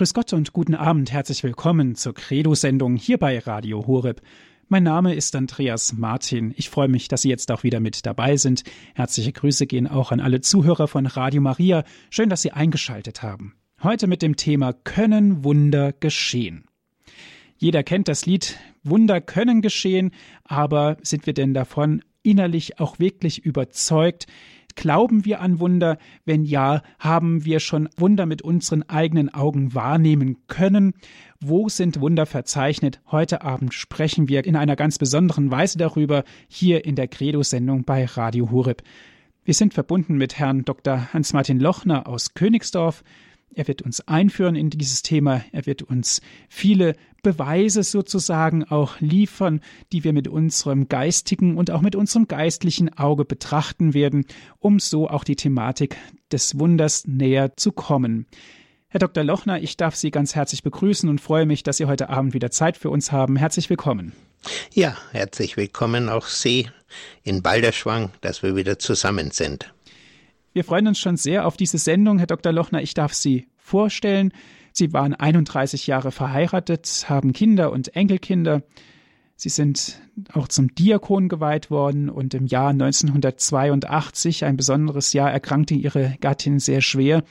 Grüß Gott und guten Abend, herzlich willkommen zur Credo-Sendung hier bei Radio Horeb. Mein Name ist Andreas Martin. Ich freue mich, dass Sie jetzt auch wieder mit dabei sind. Herzliche Grüße gehen auch an alle Zuhörer von Radio Maria. Schön, dass Sie eingeschaltet haben. Heute mit dem Thema Können Wunder geschehen? Jeder kennt das Lied Wunder können geschehen, aber sind wir denn davon innerlich auch wirklich überzeugt? Glauben wir an Wunder? Wenn ja, haben wir schon Wunder mit unseren eigenen Augen wahrnehmen können? Wo sind Wunder verzeichnet? Heute Abend sprechen wir in einer ganz besonderen Weise darüber, hier in der Credo-Sendung bei Radio Hureb. Wir sind verbunden mit Herrn Dr. Hans-Martin Lochner aus Königsdorf. Er wird uns einführen in dieses Thema. Er wird uns viele Beweise sozusagen auch liefern, die wir mit unserem geistigen und auch mit unserem geistlichen Auge betrachten werden, um so auch die Thematik des Wunders näher zu kommen. Herr Dr. Lochner, ich darf Sie ganz herzlich begrüßen und freue mich, dass Sie heute Abend wieder Zeit für uns haben. Herzlich willkommen. Ja, herzlich willkommen auch Sie in Balderschwang, dass wir wieder zusammen sind. Wir freuen uns schon sehr auf diese Sendung, Herr Dr. Lochner. Ich darf Sie vorstellen. Sie waren 31 Jahre verheiratet, haben Kinder und Enkelkinder. Sie sind auch zum Diakon geweiht worden und im Jahr 1982, ein besonderes Jahr, erkrankte ihre Gattin sehr schwer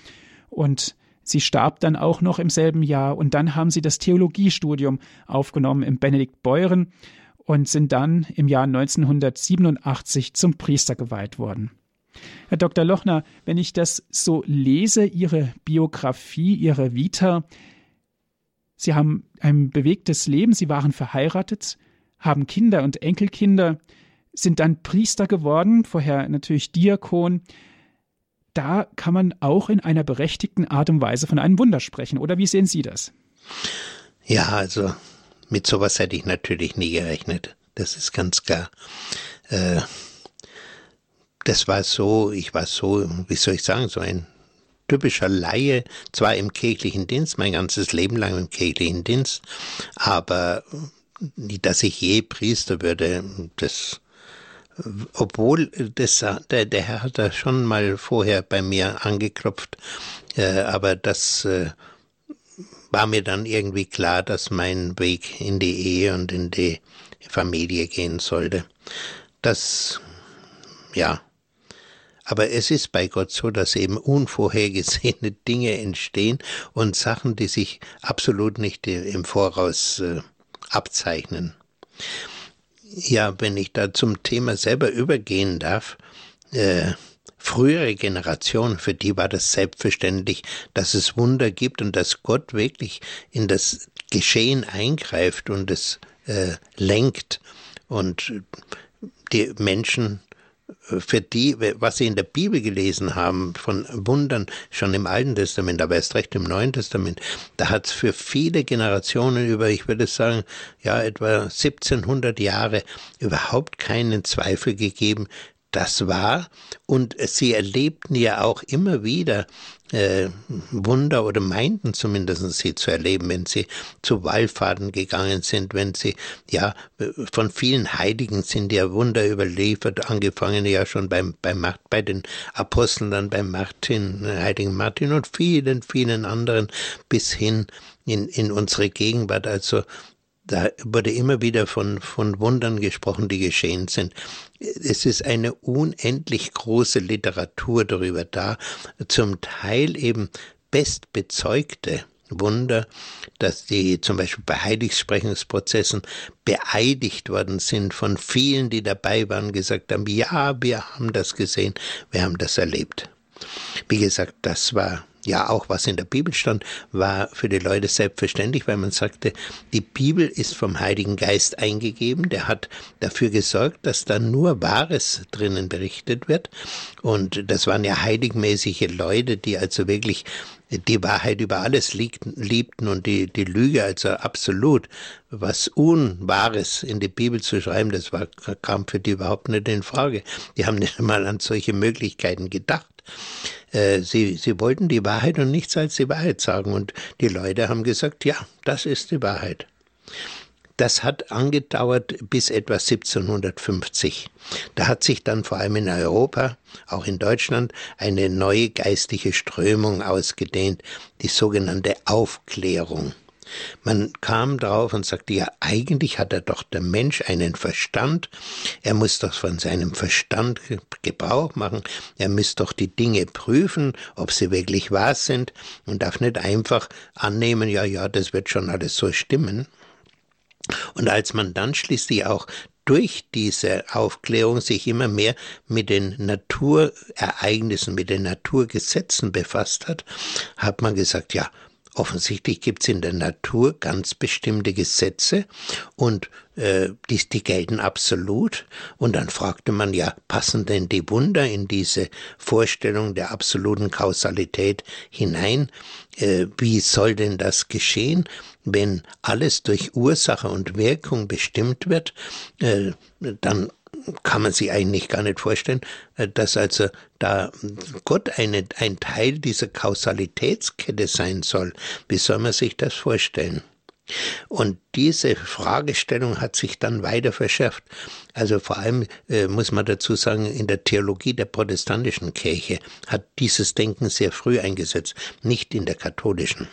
und sie starb dann auch noch im selben Jahr und dann haben sie das Theologiestudium aufgenommen im Benedikt Beuren und sind dann im Jahr 1987 zum Priester geweiht worden. Herr Dr. Lochner, wenn ich das so lese, Ihre Biografie, Ihre Vita, Sie haben ein bewegtes Leben, Sie waren verheiratet, haben Kinder und Enkelkinder, sind dann Priester geworden, vorher natürlich Diakon. Da kann man auch in einer berechtigten Art und Weise von einem Wunder sprechen, oder wie sehen Sie das? Ja, also mit sowas hätte ich natürlich nie gerechnet. Das ist ganz klar. Äh, das war so, ich war so, wie soll ich sagen, so ein typischer Laie, zwar im kirchlichen Dienst, mein ganzes Leben lang im kirchlichen Dienst, aber dass ich je Priester würde, das, obwohl das, der, der Herr hat da schon mal vorher bei mir angeklopft, äh, aber das äh, war mir dann irgendwie klar, dass mein Weg in die Ehe und in die Familie gehen sollte. Das, ja, aber es ist bei Gott so, dass eben unvorhergesehene Dinge entstehen und Sachen, die sich absolut nicht im Voraus äh, abzeichnen. Ja, wenn ich da zum Thema selber übergehen darf, äh, frühere Generationen, für die war das selbstverständlich, dass es Wunder gibt und dass Gott wirklich in das Geschehen eingreift und es äh, lenkt und die Menschen für die, was sie in der Bibel gelesen haben, von Wundern, schon im Alten Testament, aber erst recht im Neuen Testament, da hat es für viele Generationen über, ich würde sagen, ja, etwa 1700 Jahre überhaupt keinen Zweifel gegeben, das war. Und sie erlebten ja auch immer wieder äh, Wunder oder meinten zumindest sie zu erleben, wenn sie zu Wallfahrten gegangen sind, wenn sie, ja, von vielen Heiligen sind ja Wunder überliefert, angefangen ja schon beim, beim, bei den Aposteln, dann beim Martin, Heiligen Martin und vielen, vielen anderen bis hin in, in unsere Gegenwart. Also da wurde immer wieder von, von Wundern gesprochen, die geschehen sind. Es ist eine unendlich große Literatur darüber da, zum Teil eben bestbezeugte Wunder, dass die zum Beispiel bei Heiligsprechungsprozessen beeidigt worden sind von vielen, die dabei waren, gesagt haben, ja, wir haben das gesehen, wir haben das erlebt. Wie gesagt, das war ja auch was in der Bibel stand, war für die Leute selbstverständlich, weil man sagte, die Bibel ist vom Heiligen Geist eingegeben, der hat dafür gesorgt, dass da nur Wahres drinnen berichtet wird. Und das waren ja heiligmäßige Leute, die also wirklich die Wahrheit über alles liebten und die, die Lüge also absolut, was Unwahres in die Bibel zu schreiben, das war, kam für die überhaupt nicht in Frage. Die haben nicht einmal an solche Möglichkeiten gedacht. Äh, sie, sie wollten die Wahrheit und nichts als die Wahrheit sagen. Und die Leute haben gesagt, ja, das ist die Wahrheit. Das hat angedauert bis etwa 1750. Da hat sich dann vor allem in Europa, auch in Deutschland, eine neue geistliche Strömung ausgedehnt, die sogenannte Aufklärung. Man kam drauf und sagte, ja, eigentlich hat er doch der Mensch einen Verstand, er muss doch von seinem Verstand Gebrauch machen, er muss doch die Dinge prüfen, ob sie wirklich wahr sind und darf nicht einfach annehmen, ja, ja, das wird schon alles so stimmen. Und als man dann schließlich auch durch diese Aufklärung sich immer mehr mit den Naturereignissen, mit den Naturgesetzen befasst hat, hat man gesagt, ja, Offensichtlich gibt es in der Natur ganz bestimmte Gesetze und äh, die, die gelten absolut. Und dann fragte man ja, passen denn die Wunder in diese Vorstellung der absoluten Kausalität hinein? Äh, wie soll denn das geschehen, wenn alles durch Ursache und Wirkung bestimmt wird? Äh, dann kann man sich eigentlich gar nicht vorstellen, äh, dass also da Gott eine, ein Teil dieser Kausalitätskette sein soll. Wie soll man sich das vorstellen? Und diese Fragestellung hat sich dann weiter verschärft. Also vor allem äh, muss man dazu sagen, in der Theologie der protestantischen Kirche hat dieses Denken sehr früh eingesetzt, nicht in der katholischen.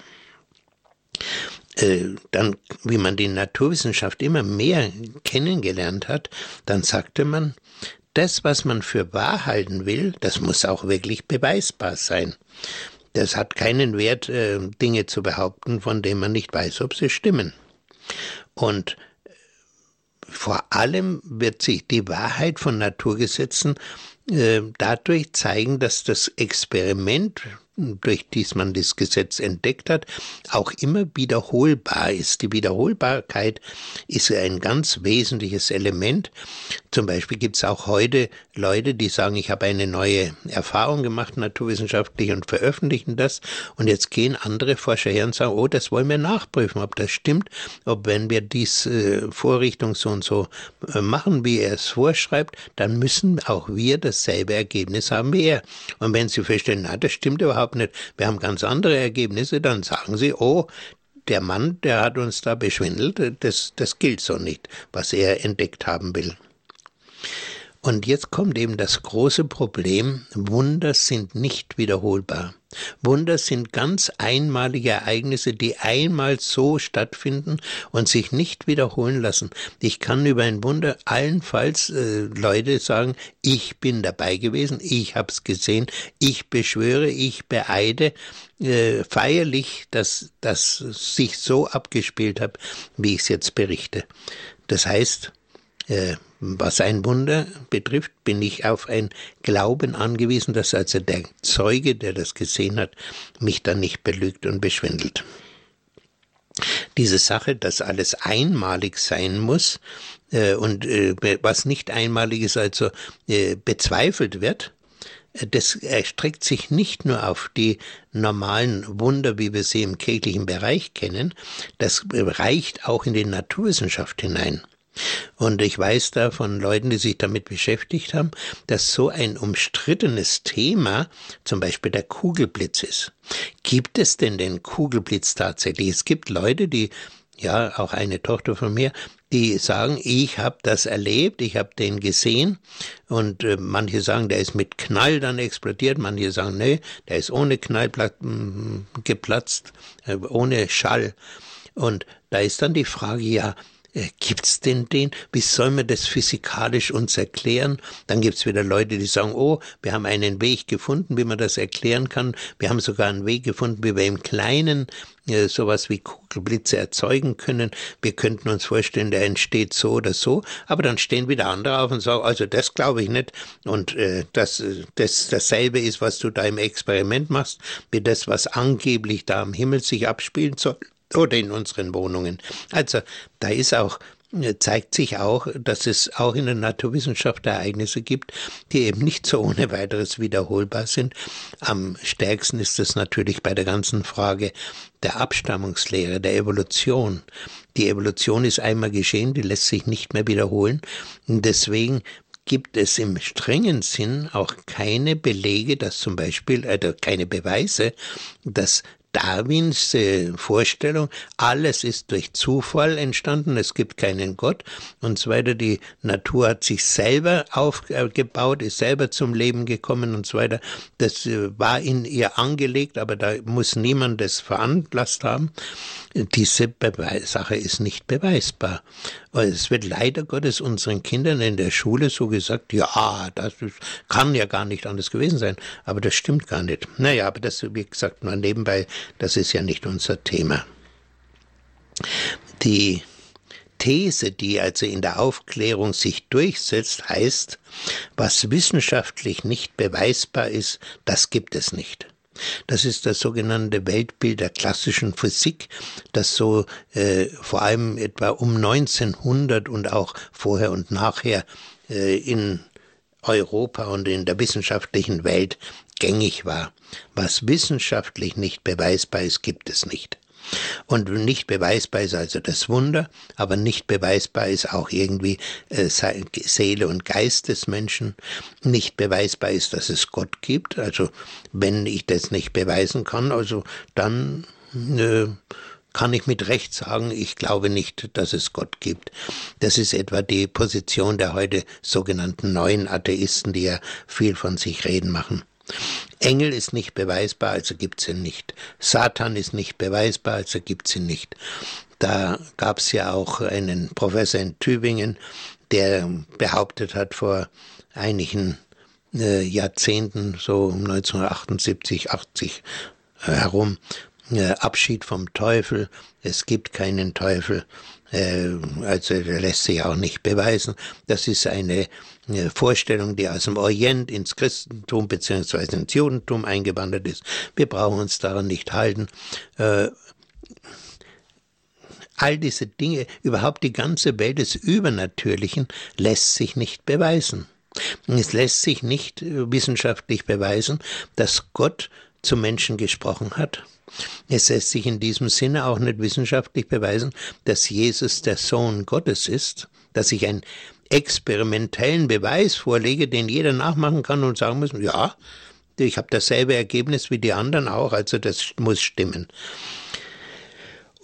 Äh, dann, wie man die Naturwissenschaft immer mehr kennengelernt hat, dann sagte man, das, was man für wahr halten will, das muss auch wirklich beweisbar sein. Das hat keinen Wert, äh, Dinge zu behaupten, von denen man nicht weiß, ob sie stimmen. Und äh, vor allem wird sich die Wahrheit von Naturgesetzen dadurch zeigen, dass das Experiment, durch dies man das Gesetz entdeckt hat, auch immer wiederholbar ist. Die Wiederholbarkeit ist ein ganz wesentliches Element. Zum Beispiel gibt es auch heute Leute, die sagen, ich habe eine neue Erfahrung gemacht, naturwissenschaftlich, und veröffentlichen das. Und jetzt gehen andere Forscher her und sagen, oh, das wollen wir nachprüfen, ob das stimmt, ob wenn wir dies äh, Vorrichtung so und so äh, machen, wie er es vorschreibt, dann müssen auch wir dasselbe Ergebnis haben wie er. Und wenn sie feststellen, na, das stimmt überhaupt überhaupt nicht. Wir haben ganz andere Ergebnisse. Dann sagen sie, oh, der Mann, der hat uns da beschwindelt, das, das gilt so nicht, was er entdeckt haben will. Und jetzt kommt eben das große Problem, Wunder sind nicht wiederholbar. Wunder sind ganz einmalige Ereignisse, die einmal so stattfinden und sich nicht wiederholen lassen. Ich kann über ein Wunder allenfalls äh, Leute sagen, ich bin dabei gewesen, ich hab's gesehen, ich beschwöre, ich beeide äh, feierlich, dass das sich so abgespielt hat, wie ich es jetzt berichte. Das heißt, was ein Wunder betrifft, bin ich auf ein Glauben angewiesen, dass also der Zeuge, der das gesehen hat, mich dann nicht belügt und beschwindelt. Diese Sache, dass alles einmalig sein muss äh, und äh, was nicht einmalig ist, also äh, bezweifelt wird, äh, das erstreckt sich nicht nur auf die normalen Wunder, wie wir sie im kirchlichen Bereich kennen, das reicht auch in die Naturwissenschaft hinein. Und ich weiß da von Leuten, die sich damit beschäftigt haben, dass so ein umstrittenes Thema zum Beispiel der Kugelblitz ist. Gibt es denn den Kugelblitz tatsächlich? Es gibt Leute, die ja, auch eine Tochter von mir, die sagen, ich habe das erlebt, ich habe den gesehen und äh, manche sagen, der ist mit Knall dann explodiert, manche sagen, nee, der ist ohne Knall geplatzt, äh, ohne Schall. Und da ist dann die Frage, ja, gibt's denn den? Wie soll man das physikalisch uns erklären? Dann gibt's wieder Leute, die sagen, oh, wir haben einen Weg gefunden, wie man das erklären kann. Wir haben sogar einen Weg gefunden, wie wir im Kleinen äh, sowas wie Kugelblitze erzeugen können. Wir könnten uns vorstellen, der entsteht so oder so, aber dann stehen wieder andere auf und sagen, also das glaube ich nicht und äh, dass das dasselbe ist, was du da im Experiment machst, wie das, was angeblich da am Himmel sich abspielen soll oder in unseren Wohnungen. Also da ist auch äh, zeigt sich auch, dass es auch in der Naturwissenschaft Ereignisse gibt, die eben nicht so ohne weiteres wiederholbar sind. Am stärksten ist es natürlich bei der ganzen Frage der Abstammungslehre, der Evolution. Die Evolution ist einmal geschehen, die lässt sich nicht mehr wiederholen. Und deswegen gibt es im strengen Sinn auch keine Belege, dass zum Beispiel, oder keine Beweise, dass Darwins äh, Vorstellung, alles ist durch Zufall entstanden, es gibt keinen Gott und so weiter. Die Natur hat sich selber aufgebaut, ist selber zum Leben gekommen und so weiter. Das äh, war in ihr angelegt, aber da muss niemand das veranlasst haben. Diese Beweis Sache ist nicht beweisbar. Es wird leider Gottes unseren Kindern in der Schule so gesagt, ja, das kann ja gar nicht anders gewesen sein. Aber das stimmt gar nicht. Naja, aber das, wie gesagt, nur nebenbei, das ist ja nicht unser Thema. Die These, die also in der Aufklärung sich durchsetzt, heißt, was wissenschaftlich nicht beweisbar ist, das gibt es nicht. Das ist das sogenannte Weltbild der klassischen Physik, das so äh, vor allem etwa um 1900 und auch vorher und nachher äh, in Europa und in der wissenschaftlichen Welt gängig war. Was wissenschaftlich nicht beweisbar ist, gibt es nicht. Und nicht beweisbar ist also das Wunder, aber nicht beweisbar ist auch irgendwie äh, Seele und Geist des Menschen. Nicht beweisbar ist, dass es Gott gibt. Also wenn ich das nicht beweisen kann, also dann äh, kann ich mit Recht sagen, ich glaube nicht, dass es Gott gibt. Das ist etwa die Position der heute sogenannten neuen Atheisten, die ja viel von sich reden machen. Engel ist nicht beweisbar, also gibt's ihn nicht. Satan ist nicht beweisbar, also gibt's ihn nicht. Da gab's ja auch einen Professor in Tübingen, der behauptet hat vor einigen äh, Jahrzehnten, so 1978, 80 äh, herum, äh, Abschied vom Teufel, es gibt keinen Teufel, äh, also lässt sich auch nicht beweisen. Das ist eine Vorstellung, die aus dem Orient ins Christentum beziehungsweise ins Judentum eingewandert ist. Wir brauchen uns daran nicht halten. Äh, all diese Dinge, überhaupt die ganze Welt des Übernatürlichen, lässt sich nicht beweisen. Es lässt sich nicht wissenschaftlich beweisen, dass Gott zu Menschen gesprochen hat. Es lässt sich in diesem Sinne auch nicht wissenschaftlich beweisen, dass Jesus der Sohn Gottes ist, dass sich ein experimentellen Beweis vorlege, den jeder nachmachen kann und sagen muss, ja, ich habe dasselbe Ergebnis wie die anderen auch, also das muss stimmen.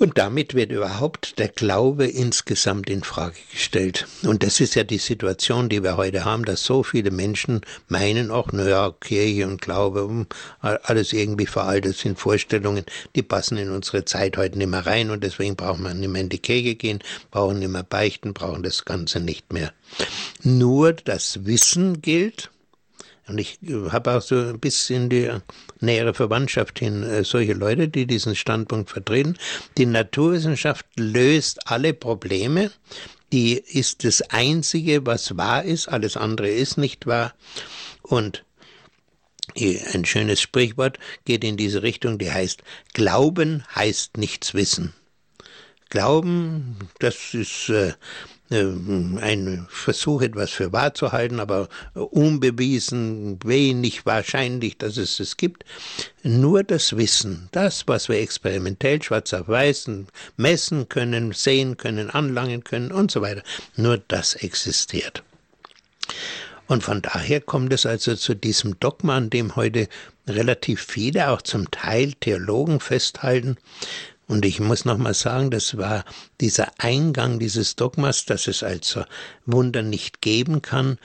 Und damit wird überhaupt der Glaube insgesamt in Frage gestellt. Und das ist ja die Situation, die wir heute haben, dass so viele Menschen meinen, auch, naja, Kirche und Glaube, hm, alles irgendwie veraltet sind Vorstellungen, die passen in unsere Zeit heute nicht mehr rein und deswegen brauchen wir nicht mehr in die Kirche gehen, brauchen nicht mehr beichten, brauchen das Ganze nicht mehr. Nur das Wissen gilt, und ich habe auch so ein bisschen die nähere Verwandtschaft hin, äh, solche Leute, die diesen Standpunkt vertreten. Die Naturwissenschaft löst alle Probleme. Die ist das Einzige, was wahr ist. Alles andere ist nicht wahr. Und ein schönes Sprichwort geht in diese Richtung, die heißt, Glauben heißt nichts wissen. Glauben, das ist äh, ein Versuch, etwas für wahr zu halten, aber unbewiesen, wenig wahrscheinlich, dass es es gibt. Nur das Wissen, das, was wir experimentell schwarz auf weiß messen können, sehen können, anlangen können und so weiter, nur das existiert. Und von daher kommt es also zu diesem Dogma, an dem heute relativ viele, auch zum Teil Theologen festhalten, und ich muss nochmal sagen, das war dieser Eingang dieses Dogmas, dass es also Wunder nicht geben kann,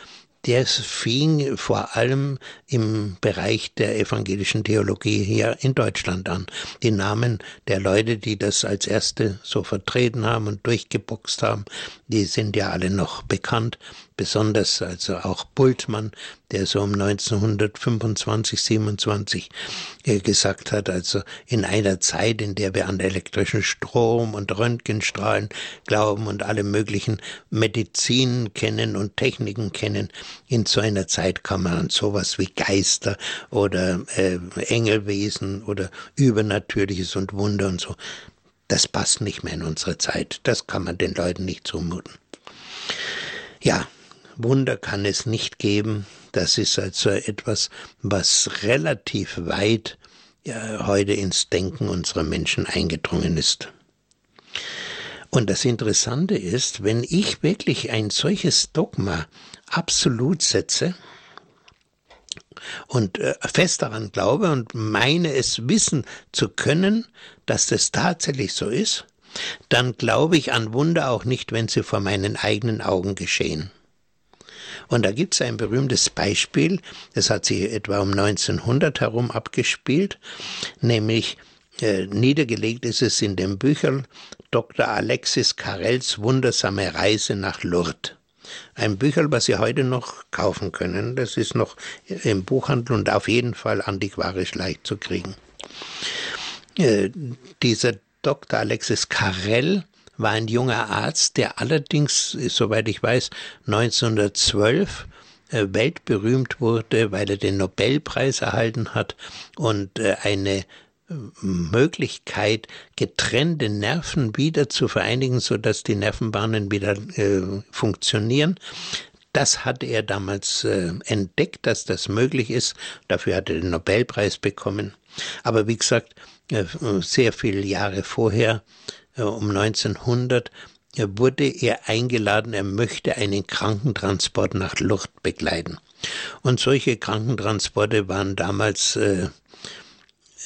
der fing vor allem im Bereich der evangelischen Theologie hier in Deutschland an. Die Namen der Leute, die das als erste so vertreten haben und durchgeboxt haben, die sind ja alle noch bekannt besonders also auch Bultmann, der so um 1925, 27 äh, gesagt hat, also in einer Zeit, in der wir an elektrischen Strom und Röntgenstrahlen glauben und alle möglichen Medizinen kennen und Techniken kennen, in so einer Zeit kann man an sowas wie Geister oder äh, Engelwesen oder Übernatürliches und Wunder und so. Das passt nicht mehr in unsere Zeit. Das kann man den Leuten nicht zumuten. Ja, Wunder kann es nicht geben. Das ist also etwas, was relativ weit ja, heute ins Denken unserer Menschen eingedrungen ist. Und das Interessante ist, wenn ich wirklich ein solches Dogma absolut setze, und äh, fest daran glaube und meine es wissen zu können, dass das tatsächlich so ist, dann glaube ich an Wunder auch nicht, wenn sie vor meinen eigenen Augen geschehen. Und da gibt es ein berühmtes Beispiel, das hat sich etwa um 1900 herum abgespielt, nämlich äh, niedergelegt ist es in dem Büchern Dr. Alexis Carrels Wundersame Reise nach Lourdes. Ein Bücherl, was Sie heute noch kaufen können. Das ist noch im Buchhandel und auf jeden Fall antiquarisch leicht zu kriegen. Äh, dieser Dr. Alexis Carrel war ein junger Arzt, der allerdings, soweit ich weiß, 1912 äh, weltberühmt wurde, weil er den Nobelpreis erhalten hat und äh, eine äh, Möglichkeit, getrennte Nerven wieder zu vereinigen, so dass die Nervenbahnen wieder äh, funktionieren. Das hat er damals äh, entdeckt, dass das möglich ist. Dafür hat er den Nobelpreis bekommen. Aber wie gesagt, äh, sehr viele Jahre vorher um 1900 äh, wurde er eingeladen, er möchte einen Krankentransport nach Lourdes begleiten. Und solche Krankentransporte waren damals äh,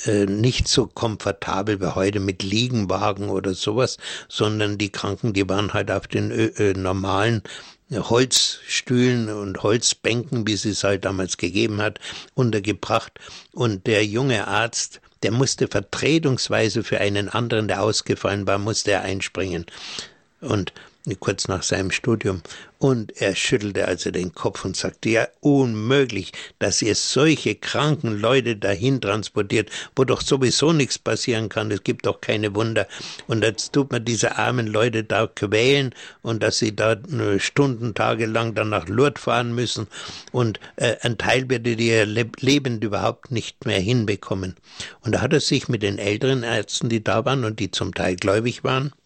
äh, nicht so komfortabel wie heute mit Liegenwagen oder sowas, sondern die Kranken, die waren halt auf den äh, normalen Holzstühlen und Holzbänken, wie es halt damals gegeben hat, untergebracht. Und der junge Arzt der musste vertretungsweise für einen anderen, der ausgefallen war, musste er einspringen. Und kurz nach seinem Studium. Und er schüttelte also den Kopf und sagte, ja, unmöglich, dass ihr solche kranken Leute dahin transportiert, wo doch sowieso nichts passieren kann. Es gibt doch keine Wunder. Und jetzt tut man diese armen Leute da quälen und dass sie da Stunden, Tage lang dann nach Lourdes fahren müssen. Und äh, ein Teil wird ihr lebend überhaupt nicht mehr hinbekommen. Und da hat er sich mit den älteren Ärzten, die da waren und die zum Teil gläubig waren, äh,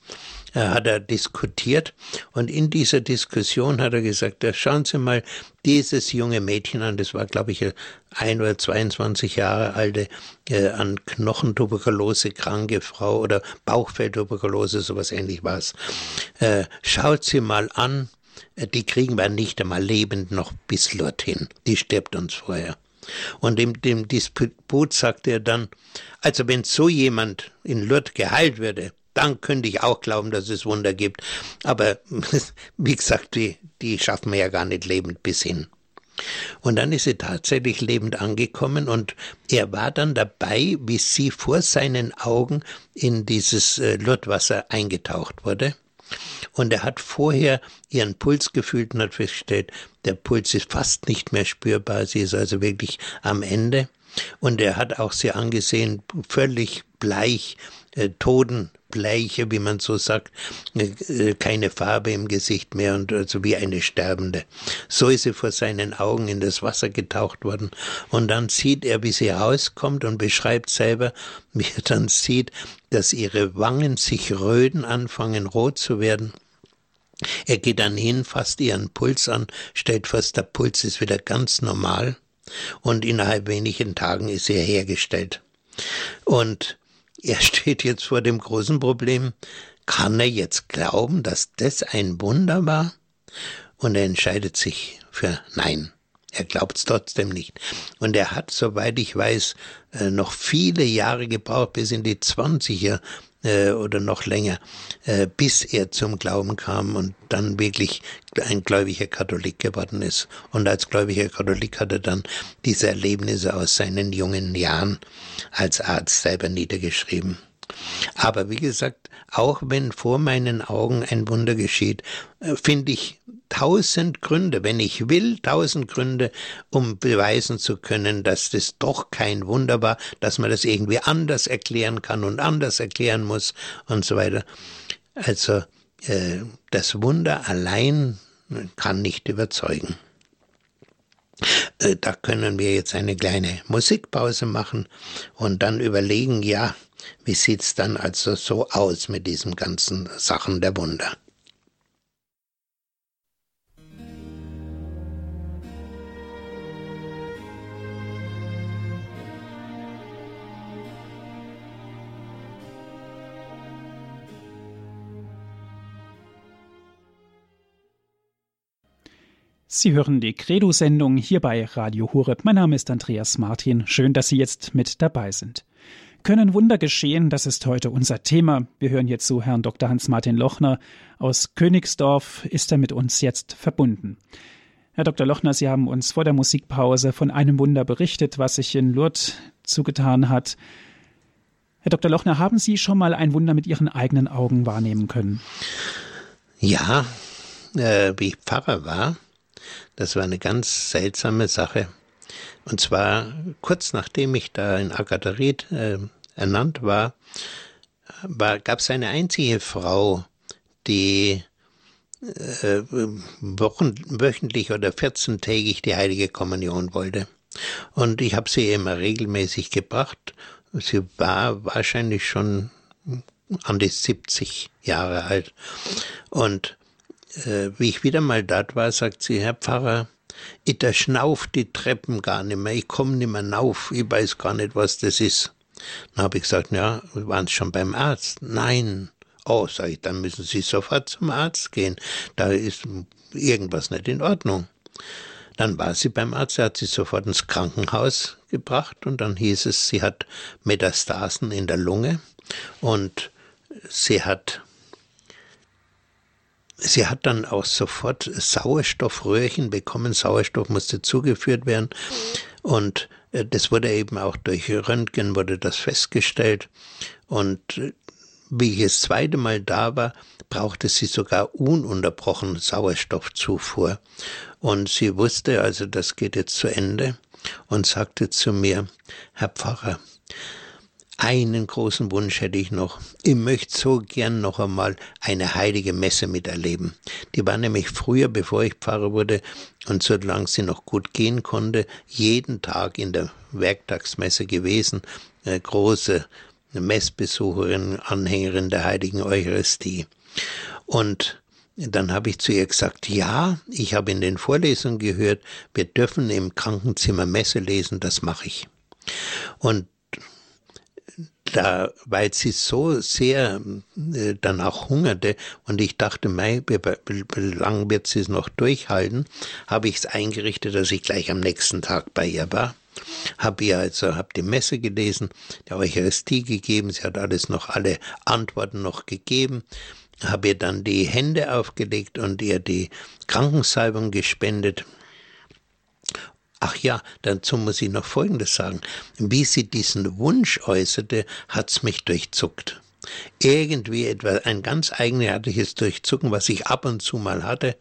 hat er diskutiert und in dieser Diskussion hat er gesagt, schauen Sie mal dieses junge Mädchen an, das war glaube ich ein oder 22 Jahre alte, äh, an Knochentuberkulose kranke Frau oder Bauchfelltuberkulose, sowas ähnlich war es. Äh, schaut sie mal an, äh, die kriegen wir nicht einmal lebend noch bis dorthin. Die stirbt uns vorher. Und in dem Disput sagte er dann, also wenn so jemand in Lourdes geheilt würde, dann könnte ich auch glauben, dass es Wunder gibt. Aber wie gesagt, die, die schaffen wir ja gar nicht lebend bis hin. Und dann ist sie tatsächlich lebend angekommen und er war dann dabei, wie sie vor seinen Augen in dieses äh, Lurtwasser eingetaucht wurde. Und er hat vorher ihren Puls gefühlt und hat festgestellt, der Puls ist fast nicht mehr spürbar. Sie ist also wirklich am Ende. Und er hat auch sie angesehen, völlig bleich, totenbleiche, wie man so sagt, äh, keine Farbe im Gesicht mehr und also wie eine Sterbende. So ist sie vor seinen Augen in das Wasser getaucht worden und dann sieht er, wie sie rauskommt und beschreibt selber, wie er dann sieht, dass ihre Wangen sich röden anfangen, rot zu werden. Er geht dann hin, fasst ihren Puls an, stellt fest, der Puls ist wieder ganz normal und innerhalb wenigen Tagen ist er hergestellt. Und er steht jetzt vor dem großen Problem, kann er jetzt glauben, dass das ein Wunder war? Und er entscheidet sich für Nein. Er glaubt es trotzdem nicht. Und er hat, soweit ich weiß, äh, noch viele Jahre gebraucht, bis in die Zwanziger, äh, oder noch länger, äh, bis er zum Glauben kam und dann wirklich ein gläubiger Katholik geworden ist. Und als gläubiger Katholik hat er dann diese Erlebnisse aus seinen jungen Jahren als Arzt selber niedergeschrieben. Aber wie gesagt, auch wenn vor meinen Augen ein Wunder geschieht, äh, finde ich tausend Gründe, wenn ich will, tausend Gründe, um beweisen zu können, dass das doch kein Wunder war, dass man das irgendwie anders erklären kann und anders erklären muss und so weiter. Also äh, das Wunder allein kann nicht überzeugen. Äh, da können wir jetzt eine kleine Musikpause machen und dann überlegen, ja, wie sieht's dann also so aus mit diesen ganzen Sachen der Wunder? Sie hören die Credo-Sendung hier bei Radio Horeb. Mein Name ist Andreas Martin. Schön, dass Sie jetzt mit dabei sind. Können Wunder geschehen? Das ist heute unser Thema. Wir hören jetzt zu Herrn Dr. Hans-Martin Lochner aus Königsdorf. Ist er mit uns jetzt verbunden? Herr Dr. Lochner, Sie haben uns vor der Musikpause von einem Wunder berichtet, was sich in Lourdes zugetan hat. Herr Dr. Lochner, haben Sie schon mal ein Wunder mit Ihren eigenen Augen wahrnehmen können? Ja, äh, wie ich Pfarrer war, das war eine ganz seltsame Sache. Und zwar kurz nachdem ich da in Akadarit äh, ernannt war, war gab es eine einzige Frau, die äh, wochen, wöchentlich oder 14-tägig die heilige Kommunion wollte. Und ich habe sie immer regelmäßig gebracht. Sie war wahrscheinlich schon an die 70 Jahre alt. Und äh, wie ich wieder mal dort war, sagt sie, Herr Pfarrer, ich da schnauft die Treppen gar nicht mehr, ich komme nicht mehr nauf, ich weiß gar nicht, was das ist. Dann habe ich gesagt, ja, waren schon beim Arzt? Nein. Oh, sag ich, dann müssen Sie sofort zum Arzt gehen. Da ist irgendwas nicht in Ordnung. Dann war sie beim Arzt, er hat sie sofort ins Krankenhaus gebracht und dann hieß es, sie hat Metastasen in der Lunge und sie hat Sie hat dann auch sofort Sauerstoffröhrchen bekommen. Sauerstoff musste zugeführt werden. Und äh, das wurde eben auch durch Röntgen wurde das festgestellt. Und äh, wie ich das zweite Mal da war, brauchte sie sogar ununterbrochen Sauerstoffzufuhr. Und sie wusste also, das geht jetzt zu Ende und sagte zu mir, Herr Pfarrer, einen großen Wunsch hätte ich noch. Ich möchte so gern noch einmal eine heilige Messe miterleben. Die war nämlich früher, bevor ich Pfarrer wurde und solange sie noch gut gehen konnte, jeden Tag in der Werktagsmesse gewesen. Eine große Messbesucherin, Anhängerin der heiligen Eucharistie. Und dann habe ich zu ihr gesagt, ja, ich habe in den Vorlesungen gehört, wir dürfen im Krankenzimmer Messe lesen, das mache ich. Und da, weil sie so sehr äh, danach hungerte und ich dachte, mei, lang wird sie es noch durchhalten, habe ich es eingerichtet, dass ich gleich am nächsten Tag bei ihr war. Habe ihr also, habe die Messe gelesen, der Eucharistie gegeben, sie hat alles noch, alle Antworten noch gegeben, habe ihr dann die Hände aufgelegt und ihr die Krankensalbung gespendet Ach ja, dazu muss ich noch Folgendes sagen. Wie sie diesen Wunsch äußerte, hat's mich durchzuckt. Irgendwie etwa ein ganz eigenartiges Durchzucken, was ich ab und zu mal hatte,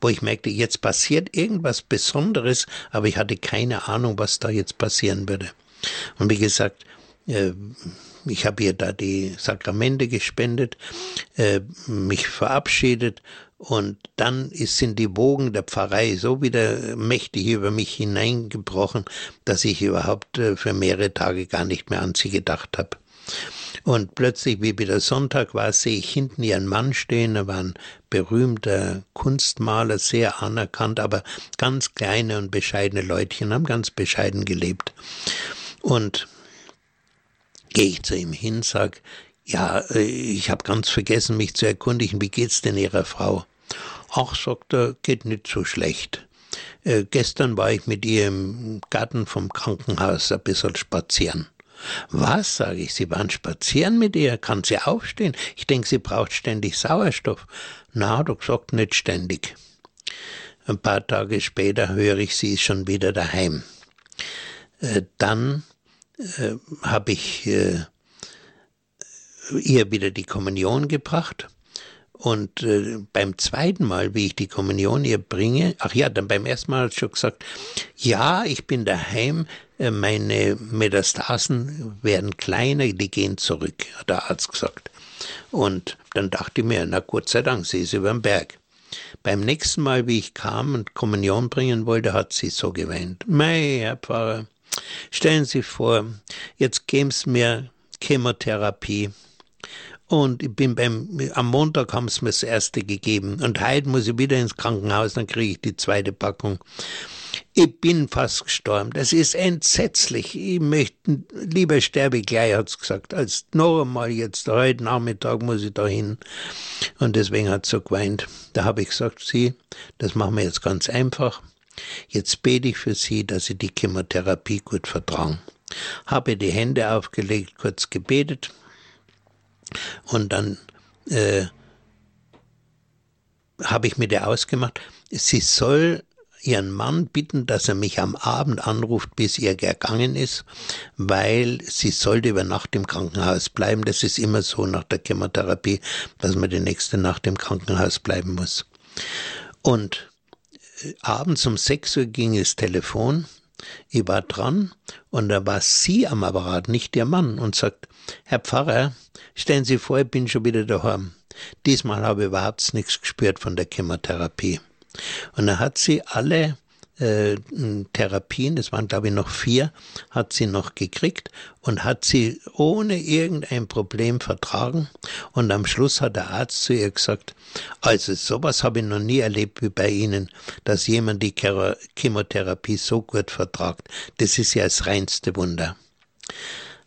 wo ich merkte, jetzt passiert irgendwas Besonderes, aber ich hatte keine Ahnung, was da jetzt passieren würde. Und wie gesagt, äh, ich habe ihr da die Sakramente gespendet, äh, mich verabschiedet und dann sind die Wogen der Pfarrei so wieder mächtig über mich hineingebrochen, dass ich überhaupt äh, für mehrere Tage gar nicht mehr an sie gedacht habe. Und plötzlich, wie wieder Sonntag war, sehe ich hinten ihren Mann stehen. Er war ein berühmter Kunstmaler, sehr anerkannt, aber ganz kleine und bescheidene Leutchen, haben ganz bescheiden gelebt. Und gehe ich zu ihm hin, sag, ja, äh, ich habe ganz vergessen, mich zu erkundigen, wie geht's denn Ihrer Frau? Ach, sagt er, geht nicht so schlecht. Äh, gestern war ich mit ihr im Garten vom Krankenhaus ein bisschen spazieren. Was, sage ich, Sie waren spazieren mit ihr? Kann sie aufstehen? Ich denke, sie braucht ständig Sauerstoff. Na, hat er gesagt, nicht ständig. Ein paar Tage später höre ich, sie ist schon wieder daheim. Äh, dann äh, habe ich äh, ihr wieder die Kommunion gebracht und äh, beim zweiten Mal, wie ich die Kommunion ihr bringe, ach ja, dann beim ersten Mal hat sie schon gesagt, ja, ich bin daheim, äh, meine Metastasen werden kleiner, die gehen zurück, hat der Arzt gesagt. Und dann dachte ich mir, na Gott sei Dank, sie ist über den Berg. Beim nächsten Mal, wie ich kam und Kommunion bringen wollte, hat sie so geweint. Mei, Herr Pfarrer, stellen Sie vor, jetzt geben Sie mir Chemotherapie und ich bin beim, am Montag haben sie mir das erste gegeben. Und heute muss ich wieder ins Krankenhaus, dann kriege ich die zweite Packung. Ich bin fast gestorben. Das ist entsetzlich. Ich möchte, lieber sterbe ich gleich, hat's gesagt, als noch einmal jetzt heute Nachmittag muss ich da hin. Und deswegen hat sie so geweint. Da habe ich gesagt, Sie, das machen wir jetzt ganz einfach. Jetzt bete ich für Sie, dass Sie die Chemotherapie gut vertragen. Habe die Hände aufgelegt, kurz gebetet und dann äh, habe ich mit ihr ausgemacht, sie soll ihren Mann bitten, dass er mich am Abend anruft, bis er gegangen ist, weil sie sollte über Nacht im Krankenhaus bleiben. Das ist immer so nach der Chemotherapie, dass man die nächste Nacht im Krankenhaus bleiben muss. Und äh, abends um sechs Uhr ging das Telefon. Ich war dran und da war sie am Apparat, nicht der Mann, und sagt, Herr Pfarrer, stellen Sie vor, ich bin schon wieder daheim. Diesmal habe ich überhaupt nichts gespürt von der Chemotherapie. Und dann hat sie alle äh, Therapien, es waren glaube ich noch vier, hat sie noch gekriegt und hat sie ohne irgendein Problem vertragen. Und am Schluss hat der Arzt zu ihr gesagt, also sowas habe ich noch nie erlebt wie bei Ihnen, dass jemand die Chemotherapie so gut vertragt. Das ist ja das reinste Wunder.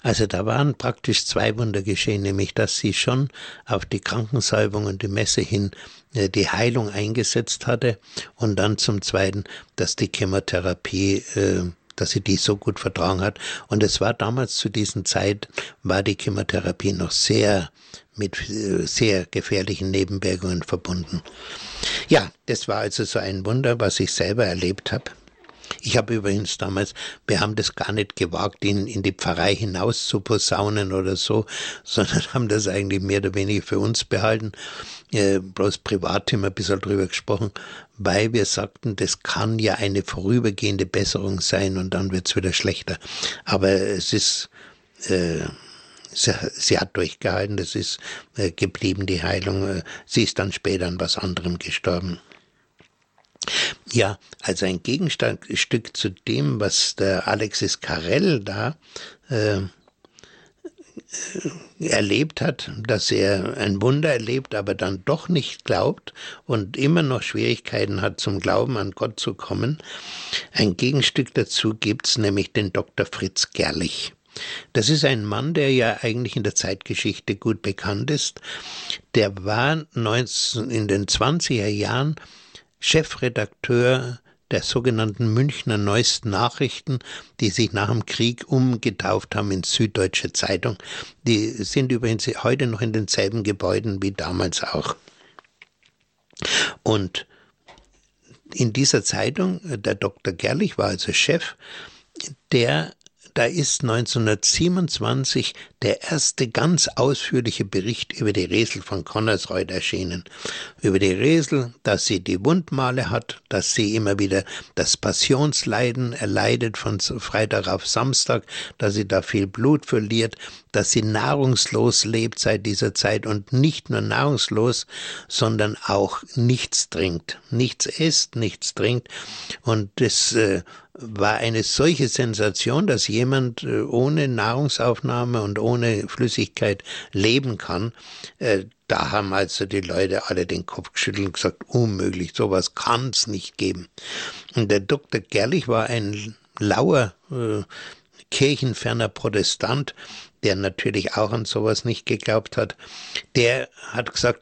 Also da waren praktisch zwei Wunder geschehen, nämlich dass sie schon auf die Krankensalbung und die Messe hin die Heilung eingesetzt hatte und dann zum Zweiten, dass die Chemotherapie äh, dass sie die so gut vertragen hat. Und es war damals zu diesen Zeit, war die Chemotherapie noch sehr mit äh, sehr gefährlichen Nebenwirkungen verbunden. Ja, das war also so ein Wunder, was ich selber erlebt habe. Ich habe übrigens damals, wir haben das gar nicht gewagt, ihn in die Pfarrei hinaus zu posaunen oder so, sondern haben das eigentlich mehr oder weniger für uns behalten, äh, bloß privat immer ein bisschen drüber gesprochen, weil wir sagten, das kann ja eine vorübergehende Besserung sein und dann wird's wieder schlechter. Aber es ist, äh, sie, sie, hat durchgehalten, das ist äh, geblieben, die Heilung. Äh, sie ist dann später an was anderem gestorben. Ja, also ein Gegenstück zu dem, was der Alexis Carell da äh, äh, erlebt hat, dass er ein Wunder erlebt, aber dann doch nicht glaubt und immer noch Schwierigkeiten hat, zum Glauben an Gott zu kommen. Ein Gegenstück dazu gibt's nämlich den Dr. Fritz Gerlich. Das ist ein Mann, der ja eigentlich in der Zeitgeschichte gut bekannt ist. Der war 19, in den 20er Jahren Chefredakteur der sogenannten Münchner Neuesten Nachrichten, die sich nach dem Krieg umgetauft haben in Süddeutsche Zeitung. Die sind übrigens heute noch in denselben Gebäuden wie damals auch. Und in dieser Zeitung, der Dr. Gerlich war also Chef, der da ist 1927 der erste ganz ausführliche Bericht über die Resel von Connersreuth erschienen. Über die Resel, dass sie die Wundmale hat, dass sie immer wieder das Passionsleiden erleidet von Freitag auf Samstag, dass sie da viel Blut verliert, dass sie nahrungslos lebt seit dieser Zeit und nicht nur nahrungslos, sondern auch nichts trinkt. Nichts isst, nichts trinkt. Und das äh, war eine solche Sensation, dass jemand äh, ohne Nahrungsaufnahme und ohne Flüssigkeit leben kann. Äh, da haben also die Leute alle den Kopf geschüttelt und gesagt, unmöglich, sowas kann's nicht geben. Und der Dr. Gerlich war ein lauer, äh, kirchenferner Protestant, der natürlich auch an sowas nicht geglaubt hat. Der hat gesagt,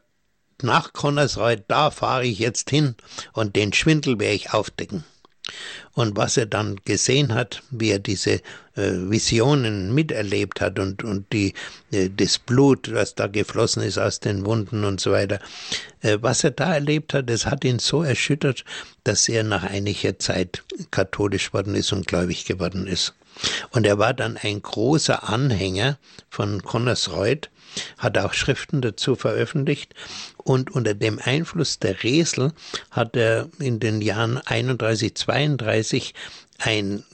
nach Connersreuth, da fahre ich jetzt hin und den Schwindel werde ich aufdecken. Und was er dann gesehen hat, wie er diese äh, Visionen miterlebt hat und, und die, äh, das Blut, was da geflossen ist aus den Wunden und so weiter, äh, was er da erlebt hat, das hat ihn so erschüttert, dass er nach einiger Zeit katholisch worden ist und gläubig geworden ist. Und er war dann ein großer Anhänger von Connersreuth, hat auch Schriften dazu veröffentlicht und unter dem Einfluss der Resel hat er in den Jahren 31, 32 ein,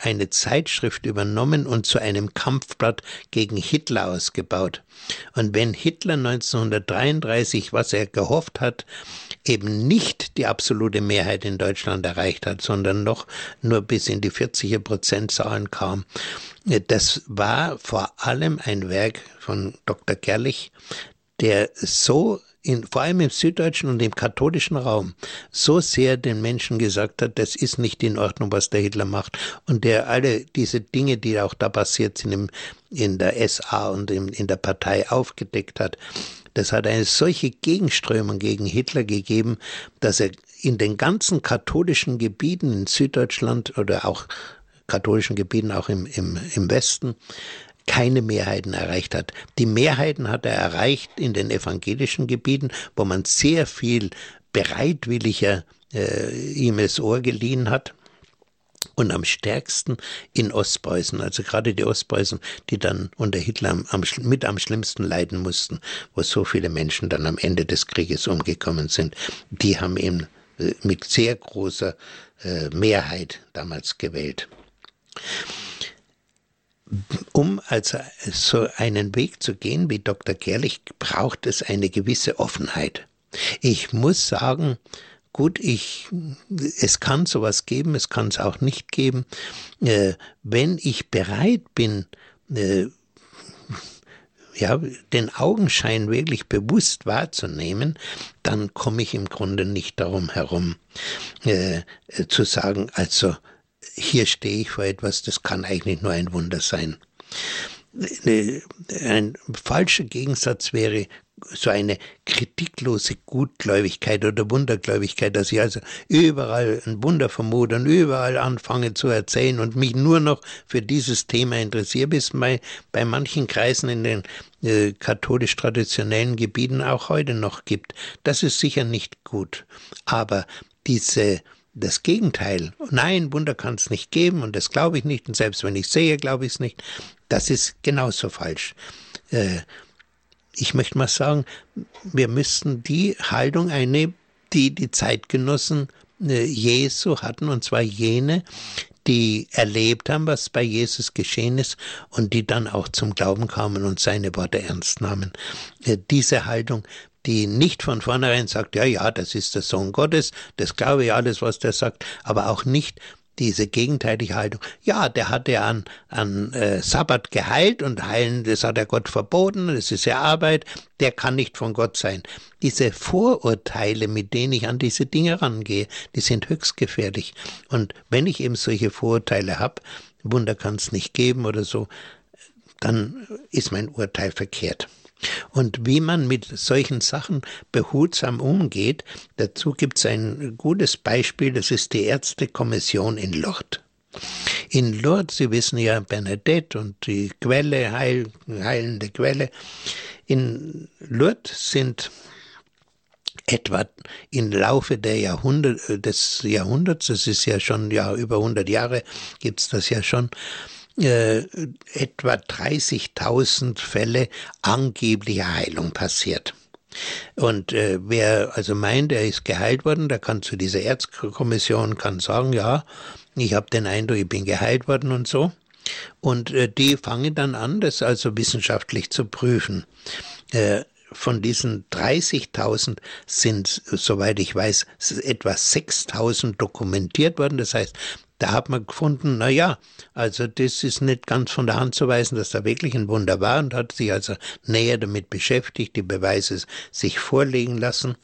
eine Zeitschrift übernommen und zu einem Kampfblatt gegen Hitler ausgebaut. Und wenn Hitler 1933, was er gehofft hat, eben nicht die absolute Mehrheit in Deutschland erreicht hat, sondern noch nur bis in die 40er Prozentzahlen kam, das war vor allem ein Werk von Dr. Gerlich, der so in, vor allem im süddeutschen und im katholischen Raum so sehr den Menschen gesagt hat, das ist nicht in Ordnung, was der Hitler macht. Und der alle diese Dinge, die auch da passiert sind im, in der SA und im, in der Partei aufgedeckt hat, das hat eine solche Gegenströmung gegen Hitler gegeben, dass er in den ganzen katholischen Gebieten in Süddeutschland oder auch katholischen Gebieten auch im, im, im Westen keine Mehrheiten erreicht hat. Die Mehrheiten hat er erreicht in den evangelischen Gebieten, wo man sehr viel bereitwilliger äh, ihm das Ohr geliehen hat. Und am stärksten in Ostpreußen, also gerade die Ostpreußen, die dann unter Hitler am, mit am schlimmsten leiden mussten, wo so viele Menschen dann am Ende des Krieges umgekommen sind, die haben ihn äh, mit sehr großer äh, Mehrheit damals gewählt. Um also so einen Weg zu gehen wie Dr. Gerlich, braucht es eine gewisse Offenheit. Ich muss sagen, gut, ich, es kann sowas geben, es kann es auch nicht geben. Äh, wenn ich bereit bin, äh, ja, den Augenschein wirklich bewusst wahrzunehmen, dann komme ich im Grunde nicht darum herum, äh, zu sagen, also hier stehe ich vor etwas, das kann eigentlich nur ein Wunder sein. Ein falscher Gegensatz wäre so eine kritiklose Gutgläubigkeit oder Wundergläubigkeit, dass ich also überall ein Wunder vermute und überall anfange zu erzählen und mich nur noch für dieses Thema interessiere, bis bei, bei manchen Kreisen in den äh, katholisch traditionellen Gebieten auch heute noch gibt. Das ist sicher nicht gut. Aber diese das Gegenteil, nein, Wunder kann es nicht geben und das glaube ich nicht und selbst wenn ich sehe, glaube ich es nicht, das ist genauso falsch. Äh, ich möchte mal sagen, wir müssten die Haltung einnehmen, die die Zeitgenossen äh, Jesu hatten, und zwar jene, die erlebt haben, was bei Jesus geschehen ist und die dann auch zum Glauben kamen und seine Worte ernst nahmen. Äh, diese Haltung die nicht von vornherein sagt, ja, ja, das ist der Sohn Gottes, das glaube ich alles, was der sagt, aber auch nicht diese gegenteilige Haltung. Ja, der hat ja an, an äh, Sabbat geheilt und heilen, das hat er Gott verboten, das ist ja Arbeit, der kann nicht von Gott sein. Diese Vorurteile, mit denen ich an diese Dinge rangehe, die sind höchst gefährlich. Und wenn ich eben solche Vorurteile habe, Wunder kann es nicht geben oder so, dann ist mein Urteil verkehrt. Und wie man mit solchen Sachen behutsam umgeht, dazu gibt es ein gutes Beispiel, das ist die Ärztekommission in Lourdes. In Lourdes, Sie wissen ja, Bernadette und die Quelle, heil, heilende Quelle. In Lourdes sind etwa im Laufe der Jahrhundert, des Jahrhunderts, das ist ja schon ja über 100 Jahre, gibt's das ja schon, äh, etwa 30.000 Fälle angeblicher Heilung passiert. Und äh, wer also meint, er ist geheilt worden, der kann zu dieser Ärztekommission kann sagen, ja, ich habe den Eindruck, ich bin geheilt worden und so. Und äh, die fangen dann an, das also wissenschaftlich zu prüfen. Äh, von diesen 30.000 sind, soweit ich weiß, etwa 6.000 dokumentiert worden. Das heißt, da hat man gefunden, na ja, also das ist nicht ganz von der Hand zu weisen, dass da wirklich ein Wunder war und hat sich also näher damit beschäftigt, die Beweise sich vorlegen lassen.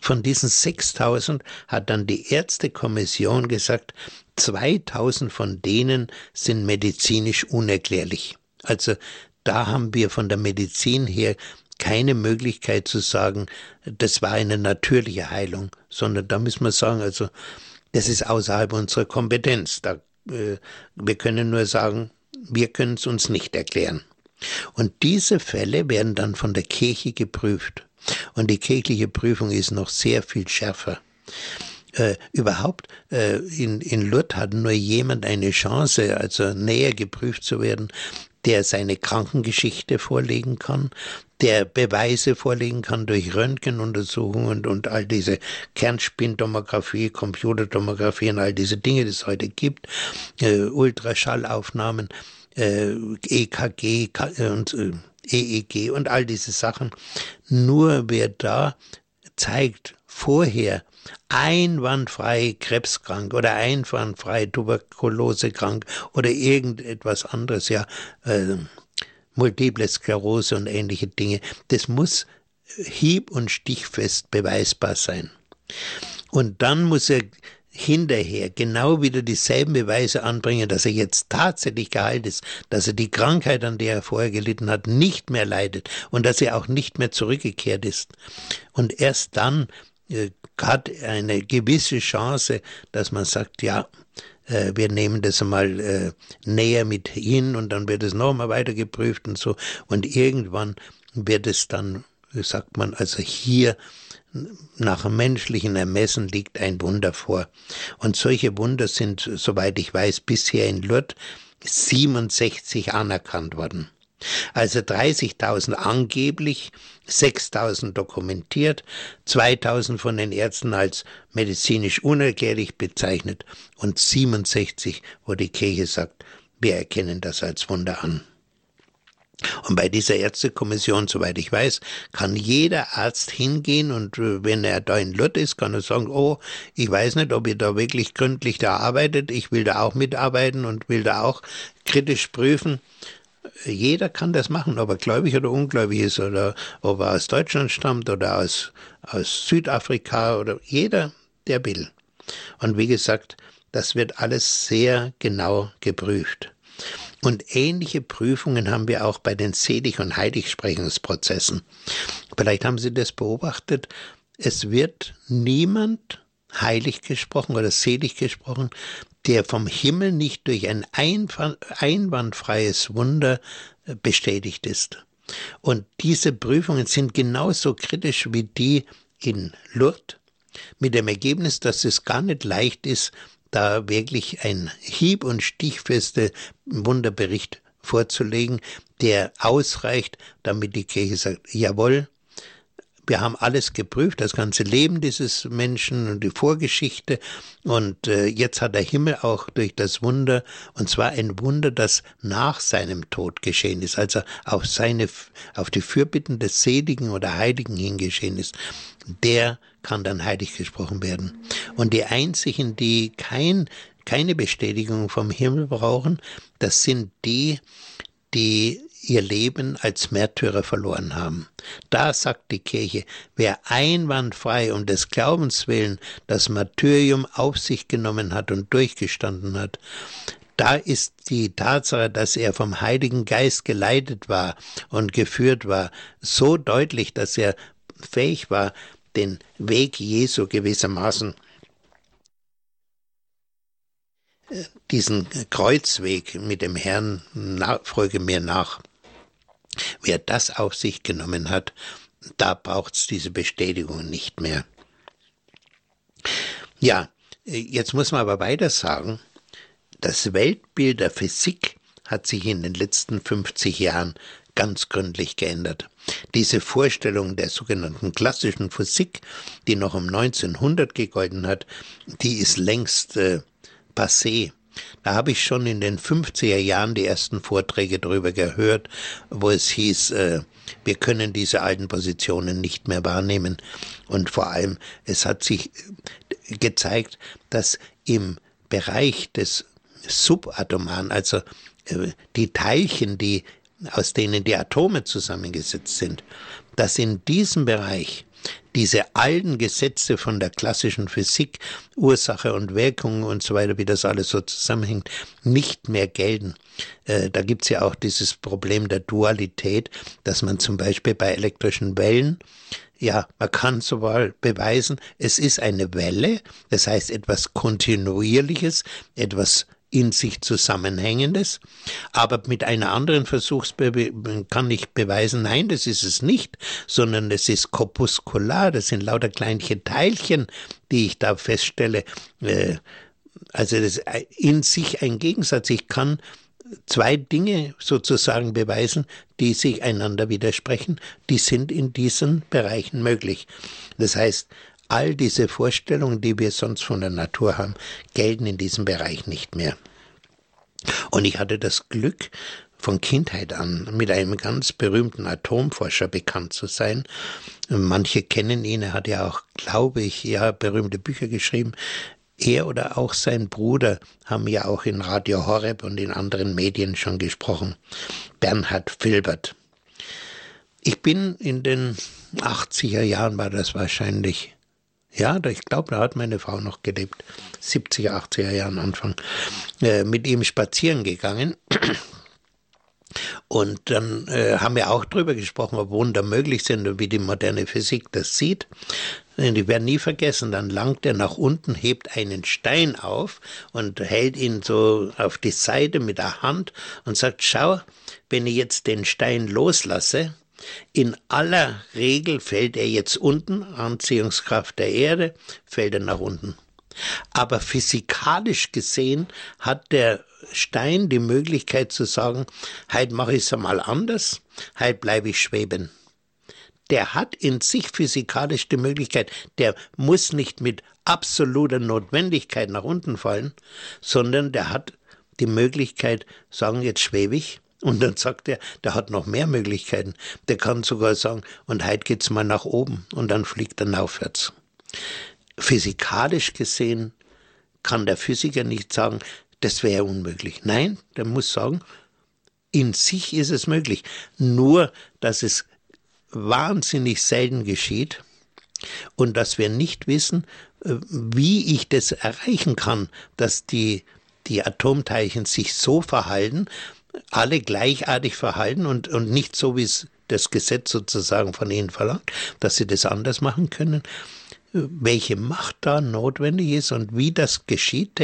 Von diesen 6000 hat dann die Ärztekommission gesagt, 2000 von denen sind medizinisch unerklärlich. Also da haben wir von der Medizin her keine Möglichkeit zu sagen, das war eine natürliche Heilung, sondern da müssen wir sagen, also das ist außerhalb unserer Kompetenz. Da, äh, wir können nur sagen, wir können es uns nicht erklären. Und diese Fälle werden dann von der Kirche geprüft. Und die kirchliche Prüfung ist noch sehr viel schärfer. Äh, überhaupt äh, in, in Lourdes hat nur jemand eine Chance, also näher geprüft zu werden, der seine Krankengeschichte vorlegen kann, der Beweise vorlegen kann durch Röntgenuntersuchungen und all diese Kernspintomographie, Computertomographie und all diese Dinge, die es heute gibt, äh, Ultraschallaufnahmen, äh, EKG und äh, EEG und all diese Sachen. Nur wer da zeigt vorher einwandfrei krebskrank oder einwandfrei tuberkulosekrank oder irgendetwas anderes, ja, äh, multiple Sklerose und ähnliche Dinge. Das muss hieb- und stichfest beweisbar sein. Und dann muss er hinterher genau wieder dieselben Beweise anbringen, dass er jetzt tatsächlich geheilt ist, dass er die Krankheit, an der er vorher gelitten hat, nicht mehr leidet und dass er auch nicht mehr zurückgekehrt ist. Und erst dann äh, hat eine gewisse Chance, dass man sagt, ja, äh, wir nehmen das einmal äh, näher mit hin und dann wird es nochmal weiter geprüft und so. Und irgendwann wird es dann, sagt man, also hier nach menschlichen Ermessen liegt ein Wunder vor. Und solche Wunder sind, soweit ich weiß, bisher in Lourdes 67 anerkannt worden. Also 30.000 angeblich, 6.000 dokumentiert, 2.000 von den Ärzten als medizinisch unerklärlich bezeichnet und 67, wo die Kirche sagt, wir erkennen das als Wunder an. Und bei dieser Ärztekommission, soweit ich weiß, kann jeder Arzt hingehen und äh, wenn er da in Lourdes ist, kann er sagen, oh, ich weiß nicht, ob ihr da wirklich gründlich da arbeitet, ich will da auch mitarbeiten und will da auch kritisch prüfen. Jeder kann das machen, ob er gläubig oder ungläubig ist oder ob er aus Deutschland stammt oder aus, aus Südafrika oder jeder, der will. Und wie gesagt, das wird alles sehr genau geprüft. Und ähnliche Prüfungen haben wir auch bei den Selig- und Heiligsprechungsprozessen. Vielleicht haben Sie das beobachtet. Es wird niemand heilig gesprochen oder selig gesprochen, der vom Himmel nicht durch ein einwandfreies Wunder äh, bestätigt ist. Und diese Prüfungen sind genauso kritisch wie die in Lourdes, mit dem Ergebnis, dass es gar nicht leicht ist, da wirklich ein hieb- und stichfeste Wunderbericht vorzulegen, der ausreicht, damit die Kirche sagt, jawohl, wir haben alles geprüft, das ganze Leben dieses Menschen und die Vorgeschichte. Und äh, jetzt hat der Himmel auch durch das Wunder, und zwar ein Wunder, das nach seinem Tod geschehen ist, also auf seine, auf die Fürbitten des Seligen oder Heiligen hingeschehen ist, der kann dann heilig gesprochen werden. Und die einzigen, die kein, keine Bestätigung vom Himmel brauchen, das sind die, die ihr Leben als Märtyrer verloren haben. Da sagt die Kirche, wer einwandfrei um des Glaubens willen das Martyrium auf sich genommen hat und durchgestanden hat, da ist die Tatsache, dass er vom Heiligen Geist geleitet war und geführt war, so deutlich, dass er fähig war, den Weg Jesu gewissermaßen äh, diesen Kreuzweg mit dem Herrn, folge mir nach. Wer das auf sich genommen hat, da braucht's diese Bestätigung nicht mehr. Ja, jetzt muss man aber weiter sagen, das Weltbild der Physik hat sich in den letzten 50 Jahren ganz gründlich geändert. Diese Vorstellung der sogenannten klassischen Physik, die noch um 1900 gegolten hat, die ist längst äh, passé. Da habe ich schon in den 50er Jahren die ersten Vorträge darüber gehört, wo es hieß, äh, wir können diese alten Positionen nicht mehr wahrnehmen. Und vor allem, es hat sich äh, gezeigt, dass im Bereich des Subatomaren, also äh, die Teilchen, die aus denen die Atome zusammengesetzt sind, dass in diesem Bereich diese alten Gesetze von der klassischen Physik, Ursache und Wirkung und so weiter, wie das alles so zusammenhängt, nicht mehr gelten. Äh, da gibt's ja auch dieses Problem der Dualität, dass man zum Beispiel bei elektrischen Wellen ja, man kann sowohl beweisen, es ist eine Welle, das heißt etwas Kontinuierliches, etwas in sich Zusammenhängendes, aber mit einer anderen Versuchsbewegung kann ich beweisen, nein, das ist es nicht, sondern es ist korpuskular, das sind lauter kleinliche Teilchen, die ich da feststelle. Äh, also das ist in sich ein Gegensatz. Ich kann zwei Dinge sozusagen beweisen, die sich einander widersprechen, die sind in diesen Bereichen möglich. Das heißt, All diese Vorstellungen, die wir sonst von der Natur haben, gelten in diesem Bereich nicht mehr. Und ich hatte das Glück, von Kindheit an mit einem ganz berühmten Atomforscher bekannt zu sein. Manche kennen ihn, er hat ja auch, glaube ich, ja, berühmte Bücher geschrieben. Er oder auch sein Bruder haben ja auch in Radio Horeb und in anderen Medien schon gesprochen. Bernhard Filbert. Ich bin in den 80er Jahren war das wahrscheinlich. Ja, ich glaube, da hat meine Frau noch gelebt. 70er, 80er Jahren Anfang. Äh, mit ihm spazieren gegangen. Und dann äh, haben wir auch darüber gesprochen, ob Wunder möglich sind und wie die moderne Physik das sieht. Und ich werde nie vergessen, dann langt er nach unten, hebt einen Stein auf und hält ihn so auf die Seite mit der Hand und sagt, schau, wenn ich jetzt den Stein loslasse, in aller Regel fällt er jetzt unten, Anziehungskraft der Erde, fällt er nach unten. Aber physikalisch gesehen hat der Stein die Möglichkeit zu sagen, heute mache ich es einmal anders, heute bleibe ich schweben. Der hat in sich physikalisch die Möglichkeit, der muss nicht mit absoluter Notwendigkeit nach unten fallen, sondern der hat die Möglichkeit, sagen, jetzt schwebe ich, und dann sagt er, der hat noch mehr Möglichkeiten. Der kann sogar sagen, und heute geht's mal nach oben und dann fliegt er aufwärts. Physikalisch gesehen kann der Physiker nicht sagen, das wäre unmöglich. Nein, der muss sagen, in sich ist es möglich. Nur, dass es wahnsinnig selten geschieht und dass wir nicht wissen, äh, wie ich das erreichen kann, dass die, die Atomteilchen sich so verhalten, alle gleichartig verhalten und, und nicht so, wie es das Gesetz sozusagen von ihnen verlangt, dass sie das anders machen können. Welche Macht da notwendig ist und wie das geschieht,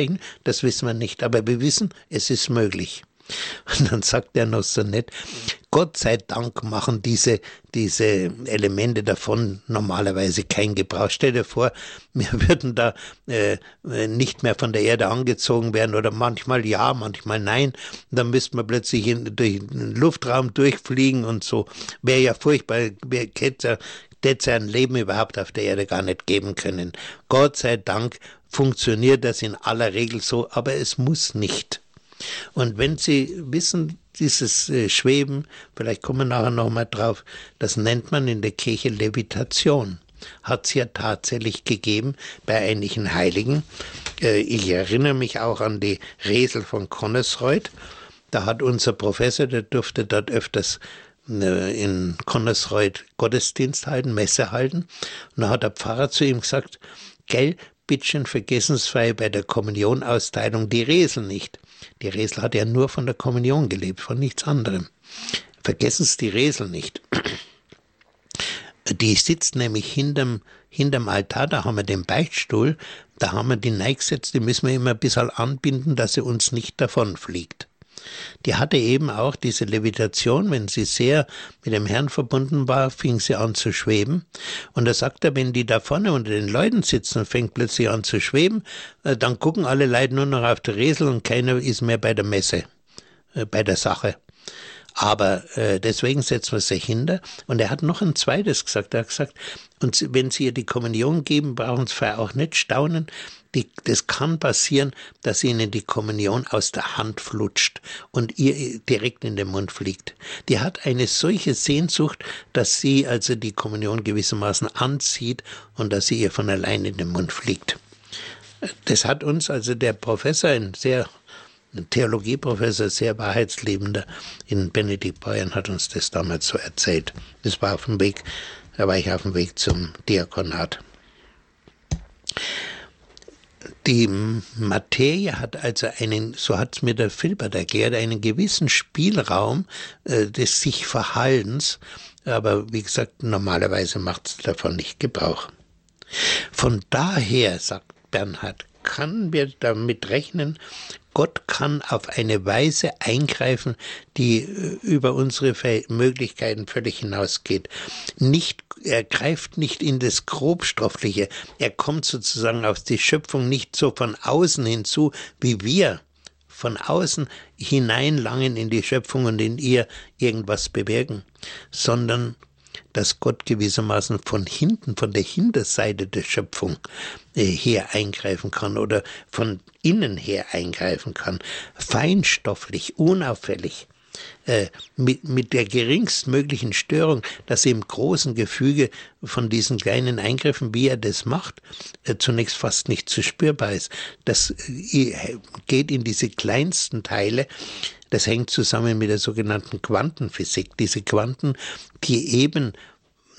das wissen wir nicht. Aber wir wissen, es ist möglich. Und dann sagt er noch so nett, Gott sei Dank machen diese, diese Elemente davon normalerweise keinen Gebrauch. Stell dir vor, wir würden da äh, nicht mehr von der Erde angezogen werden oder manchmal ja, manchmal nein. Und dann müssten wir plötzlich in, durch den Luftraum durchfliegen und so. Wäre ja furchtbar, hätte es ein Leben überhaupt auf der Erde gar nicht geben können. Gott sei Dank funktioniert das in aller Regel so, aber es muss nicht. Und wenn Sie wissen, dieses äh, Schweben, vielleicht kommen wir nachher nochmal drauf, das nennt man in der Kirche Levitation. Hat es ja tatsächlich gegeben bei einigen Heiligen. Äh, ich erinnere mich auch an die Resel von Connesreuth. Da hat unser Professor, der durfte dort öfters äh, in Connesreuth Gottesdienst halten, Messe halten. Und da hat der Pfarrer zu ihm gesagt, gell, bittchen vergessensfrei bei der Kommunionausteilung die Resel nicht. Die Resel hat ja nur von der Kommunion gelebt, von nichts anderem. Vergessen Sie die Resel nicht. Die sitzt nämlich hinterm, hinterm Altar, da haben wir den Beichtstuhl, da haben wir die Neigsätze, die müssen wir immer ein bisschen anbinden, dass sie uns nicht davonfliegt die hatte eben auch diese Levitation, wenn sie sehr mit dem Herrn verbunden war, fing sie an zu schweben. Und da sagt er, wenn die da vorne unter den Leuten sitzen und fängt plötzlich an zu schweben, äh, dann gucken alle Leute nur noch auf die Resel und keiner ist mehr bei der Messe, äh, bei der Sache. Aber äh, deswegen setzen wir sich hinter. Und er hat noch ein zweites gesagt. Er hat gesagt, und wenn Sie ihr die Kommunion geben, brauchen Sie auch nicht staunen, die, das kann passieren, dass ihnen die Kommunion aus der Hand flutscht und ihr direkt in den Mund fliegt. Die hat eine solche Sehnsucht, dass sie also die Kommunion gewissermaßen anzieht und dass sie ihr von allein in den Mund fliegt. Das hat uns also der Professor, ein sehr ein Theologieprofessor, sehr wahrheitsliebender in Benedikt Bayern, hat uns das damals so erzählt. Das war auf dem Weg, da war ich auf dem Weg zum Diakonat. Die Materie hat also einen, so hat es mir der Filbert erklärt, einen gewissen Spielraum äh, des sich Verhaltens, aber wie gesagt, normalerweise macht es davon nicht Gebrauch. Von daher, sagt Bernhard, kann wir damit rechnen, Gott kann auf eine Weise eingreifen, die äh, über unsere Möglichkeiten völlig hinausgeht. Nicht er greift nicht in das Grobstoffliche. Er kommt sozusagen auf die Schöpfung nicht so von außen hinzu, wie wir von außen hineinlangen in die Schöpfung und in ihr irgendwas bewirken, sondern dass Gott gewissermaßen von hinten, von der Hinterseite der Schöpfung äh, her eingreifen kann oder von innen her eingreifen kann, feinstofflich, unauffällig äh, mit, mit der geringstmöglichen Störung, dass im großen Gefüge von diesen kleinen Eingriffen, wie er das macht, äh, zunächst fast nicht zu spürbar ist. Das äh, geht in diese kleinsten Teile, das hängt zusammen mit der sogenannten Quantenphysik. Diese Quanten, die eben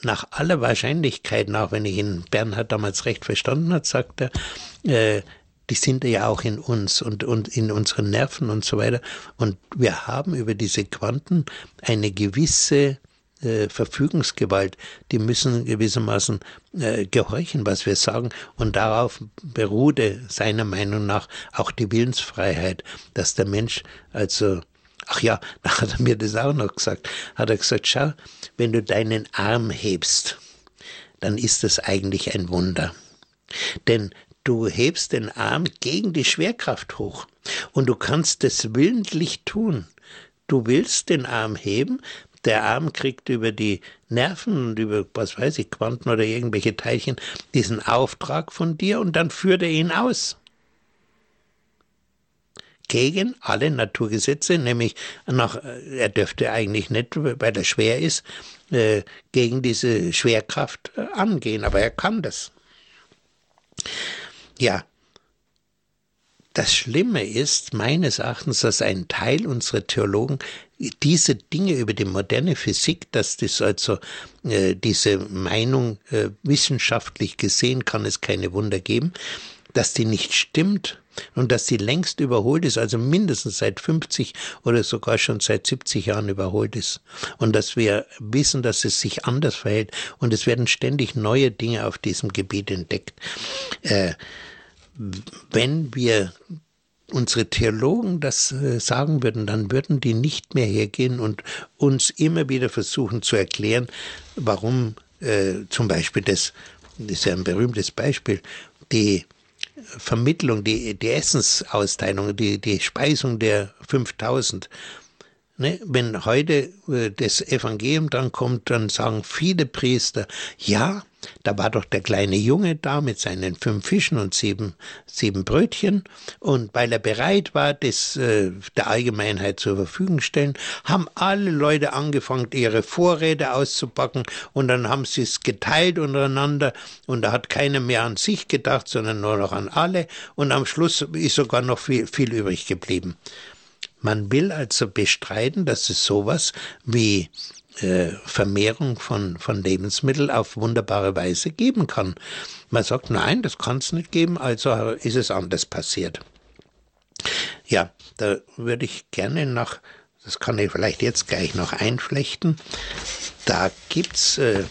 nach aller Wahrscheinlichkeit nach, wenn ich ihn Bernhard damals recht verstanden hat, sagt er, äh, die sind ja auch in uns und, und in unseren Nerven und so weiter. Und wir haben über diese Quanten eine gewisse äh, Verfügungsgewalt, die müssen gewissermaßen äh, gehorchen, was wir sagen. Und darauf beruhte seiner Meinung nach auch die Willensfreiheit, dass der Mensch also Ach ja, da hat er mir das auch noch gesagt. Hat er gesagt, schau, wenn du deinen Arm hebst, dann ist das eigentlich ein Wunder. Denn du hebst den Arm gegen die Schwerkraft hoch und du kannst es willentlich tun. Du willst den Arm heben, der Arm kriegt über die Nerven und über, was weiß ich, Quanten oder irgendwelche Teilchen diesen Auftrag von dir und dann führt er ihn aus. Gegen alle Naturgesetze, nämlich nach, er dürfte eigentlich nicht, weil er schwer ist, äh, gegen diese Schwerkraft äh, angehen, aber er kann das. Ja, das Schlimme ist meines Erachtens, dass ein Teil unserer Theologen diese Dinge über die moderne Physik, dass das also äh, diese Meinung äh, wissenschaftlich gesehen kann es keine Wunder geben, dass die nicht stimmt und dass sie längst überholt ist, also mindestens seit 50 oder sogar schon seit 70 Jahren überholt ist. Und dass wir wissen, dass es sich anders verhält und es werden ständig neue Dinge auf diesem Gebiet entdeckt. Äh, wenn wir unsere Theologen das äh, sagen würden, dann würden die nicht mehr hergehen und uns immer wieder versuchen zu erklären, warum äh, zum Beispiel das, das ist ja ein berühmtes Beispiel, die Vermittlung, die, die Essensausteilung, die, die Speisung der 5000 Ne? Wenn heute äh, das Evangelium dann kommt, dann sagen viele Priester, ja, da war doch der kleine Junge da mit seinen fünf Fischen und sieben, sieben Brötchen. Und weil er bereit war, das äh, der Allgemeinheit zur Verfügung stellen, haben alle Leute angefangen, ihre Vorräte auszupacken. Und dann haben sie es geteilt untereinander. Und da hat keiner mehr an sich gedacht, sondern nur noch an alle. Und am Schluss ist sogar noch viel, viel übrig geblieben. Man will also bestreiten, dass es sowas wie äh, Vermehrung von, von Lebensmitteln auf wunderbare Weise geben kann. Man sagt, nein, das kann es nicht geben, also ist es anders passiert. Ja, da würde ich gerne noch, das kann ich vielleicht jetzt gleich noch einflechten, da gibt's äh,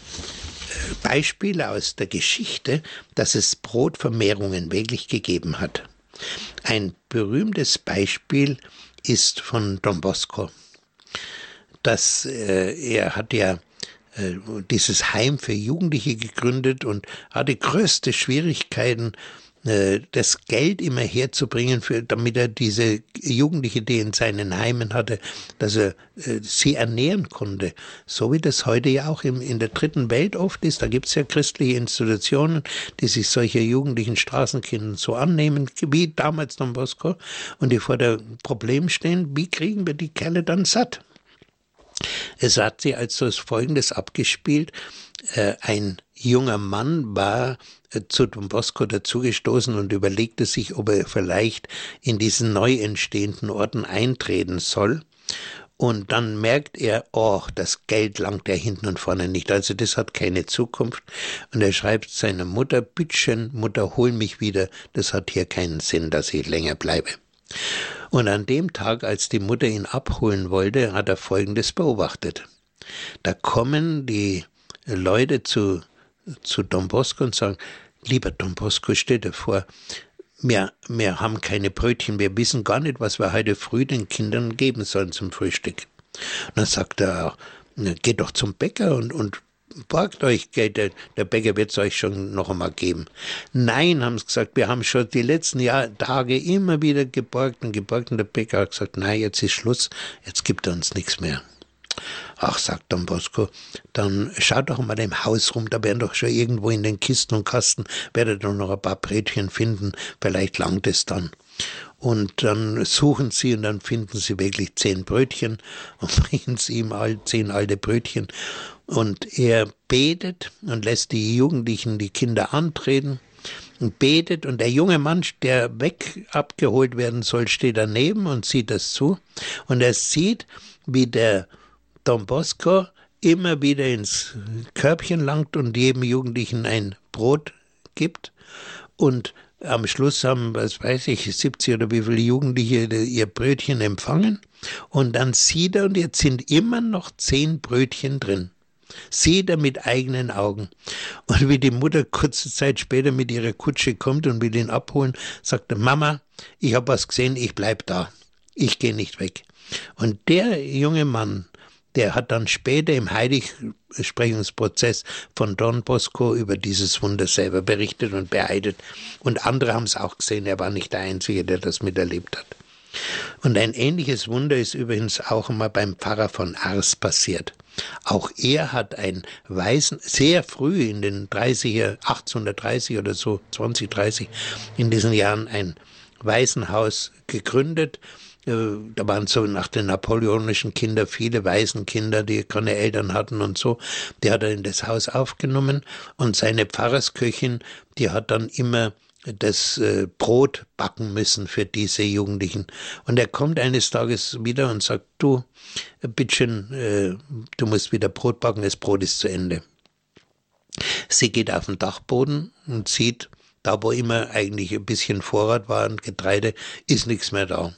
Beispiele aus der Geschichte, dass es Brotvermehrungen wirklich gegeben hat. Ein berühmtes Beispiel ist von Don Bosco. Dass äh, er hat ja äh, dieses Heim für Jugendliche gegründet und hatte größte Schwierigkeiten, äh, das Geld immer herzubringen, für, damit er diese Jugendliche, die in seinen Heimen hatte, dass er äh, sie ernähren konnte. So wie das heute ja auch im, in der dritten Welt oft ist. Da gibt es ja christliche Institutionen, die sich solcher jugendlichen Straßenkindern so annehmen, wie damals Don Bosco, und die vor dem Problem stehen, wie kriegen wir die Kerle dann satt? Es hat sie also Folgendes abgespielt. Äh, ein junger Mann war äh, zu Don Bosco dazugestoßen und überlegte sich, ob er vielleicht in diesen neu entstehenden Orden eintreten soll. Und dann merkt er, oh, das Geld langt er hinten und vorne nicht. Also das hat keine Zukunft. Und er schreibt seiner Mutter, Bittchen, Mutter, hol mich wieder. Das hat hier keinen Sinn, dass ich länger bleibe. Und an dem Tag, als die Mutter ihn abholen wollte, hat er Folgendes beobachtet. Da kommen die Leute zu zu Don Bosco und sagen, lieber Don Bosco, stell dir vor, wir, wir haben keine Brötchen, wir wissen gar nicht, was wir heute früh den Kindern geben sollen zum Frühstück. Und dann sagt er, geht doch zum Bäcker und, und borgt euch Geld, der, Bäcker wird es euch schon noch einmal geben. Nein, haben sie gesagt, wir haben schon die letzten Jahr, Tage immer wieder geborgt und geborgt und der Bäcker hat gesagt, nein, jetzt ist Schluss, jetzt gibt er uns nichts mehr. Ach, sagt Don Bosco, dann schaut doch mal im Haus rum, da werden doch schon irgendwo in den Kisten und Kasten, werdet ihr noch ein paar Brötchen finden, vielleicht langt es dann. Und dann suchen sie und dann finden sie wirklich zehn Brötchen und bringen sie ihm all, zehn alte Brötchen. Und er betet und lässt die Jugendlichen, die Kinder antreten und betet und der junge Mann, der weg abgeholt werden soll, steht daneben und sieht das zu und er sieht, wie der Don Bosco immer wieder ins Körbchen langt und jedem Jugendlichen ein Brot gibt und am Schluss haben, was weiß ich, 70 oder wie viele Jugendliche ihr Brötchen empfangen. Und dann sieht er, und jetzt sind immer noch zehn Brötchen drin. Sieht er mit eigenen Augen. Und wie die Mutter kurze Zeit später mit ihrer Kutsche kommt und will ihn abholen, sagt er, Mama, ich habe was gesehen, ich bleib da. Ich gehe nicht weg. Und der junge Mann, der hat dann später im Heiligsprechungsprozess von Don Bosco über dieses Wunder selber berichtet und beeidet. Und andere haben es auch gesehen, er war nicht der Einzige, der das miterlebt hat. Und ein ähnliches Wunder ist übrigens auch einmal beim Pfarrer von Ars passiert. Auch er hat ein Waisen, sehr früh in den 30er, 1830 oder so, 2030, in diesen Jahren ein Waisenhaus gegründet äh, da waren so nach den napoleonischen Kindern viele Waisenkinder, die keine Eltern hatten und so. Die hat er in das Haus aufgenommen und seine Pfarrersköchin, die hat dann immer das äh, Brot backen müssen für diese Jugendlichen. Und er kommt eines Tages wieder und sagt, du, bittchen, äh, du musst wieder Brot backen, das Brot ist zu Ende. Sie geht auf den Dachboden und sieht, da wo immer eigentlich ein bisschen Vorrat war und Getreide, ist nichts mehr da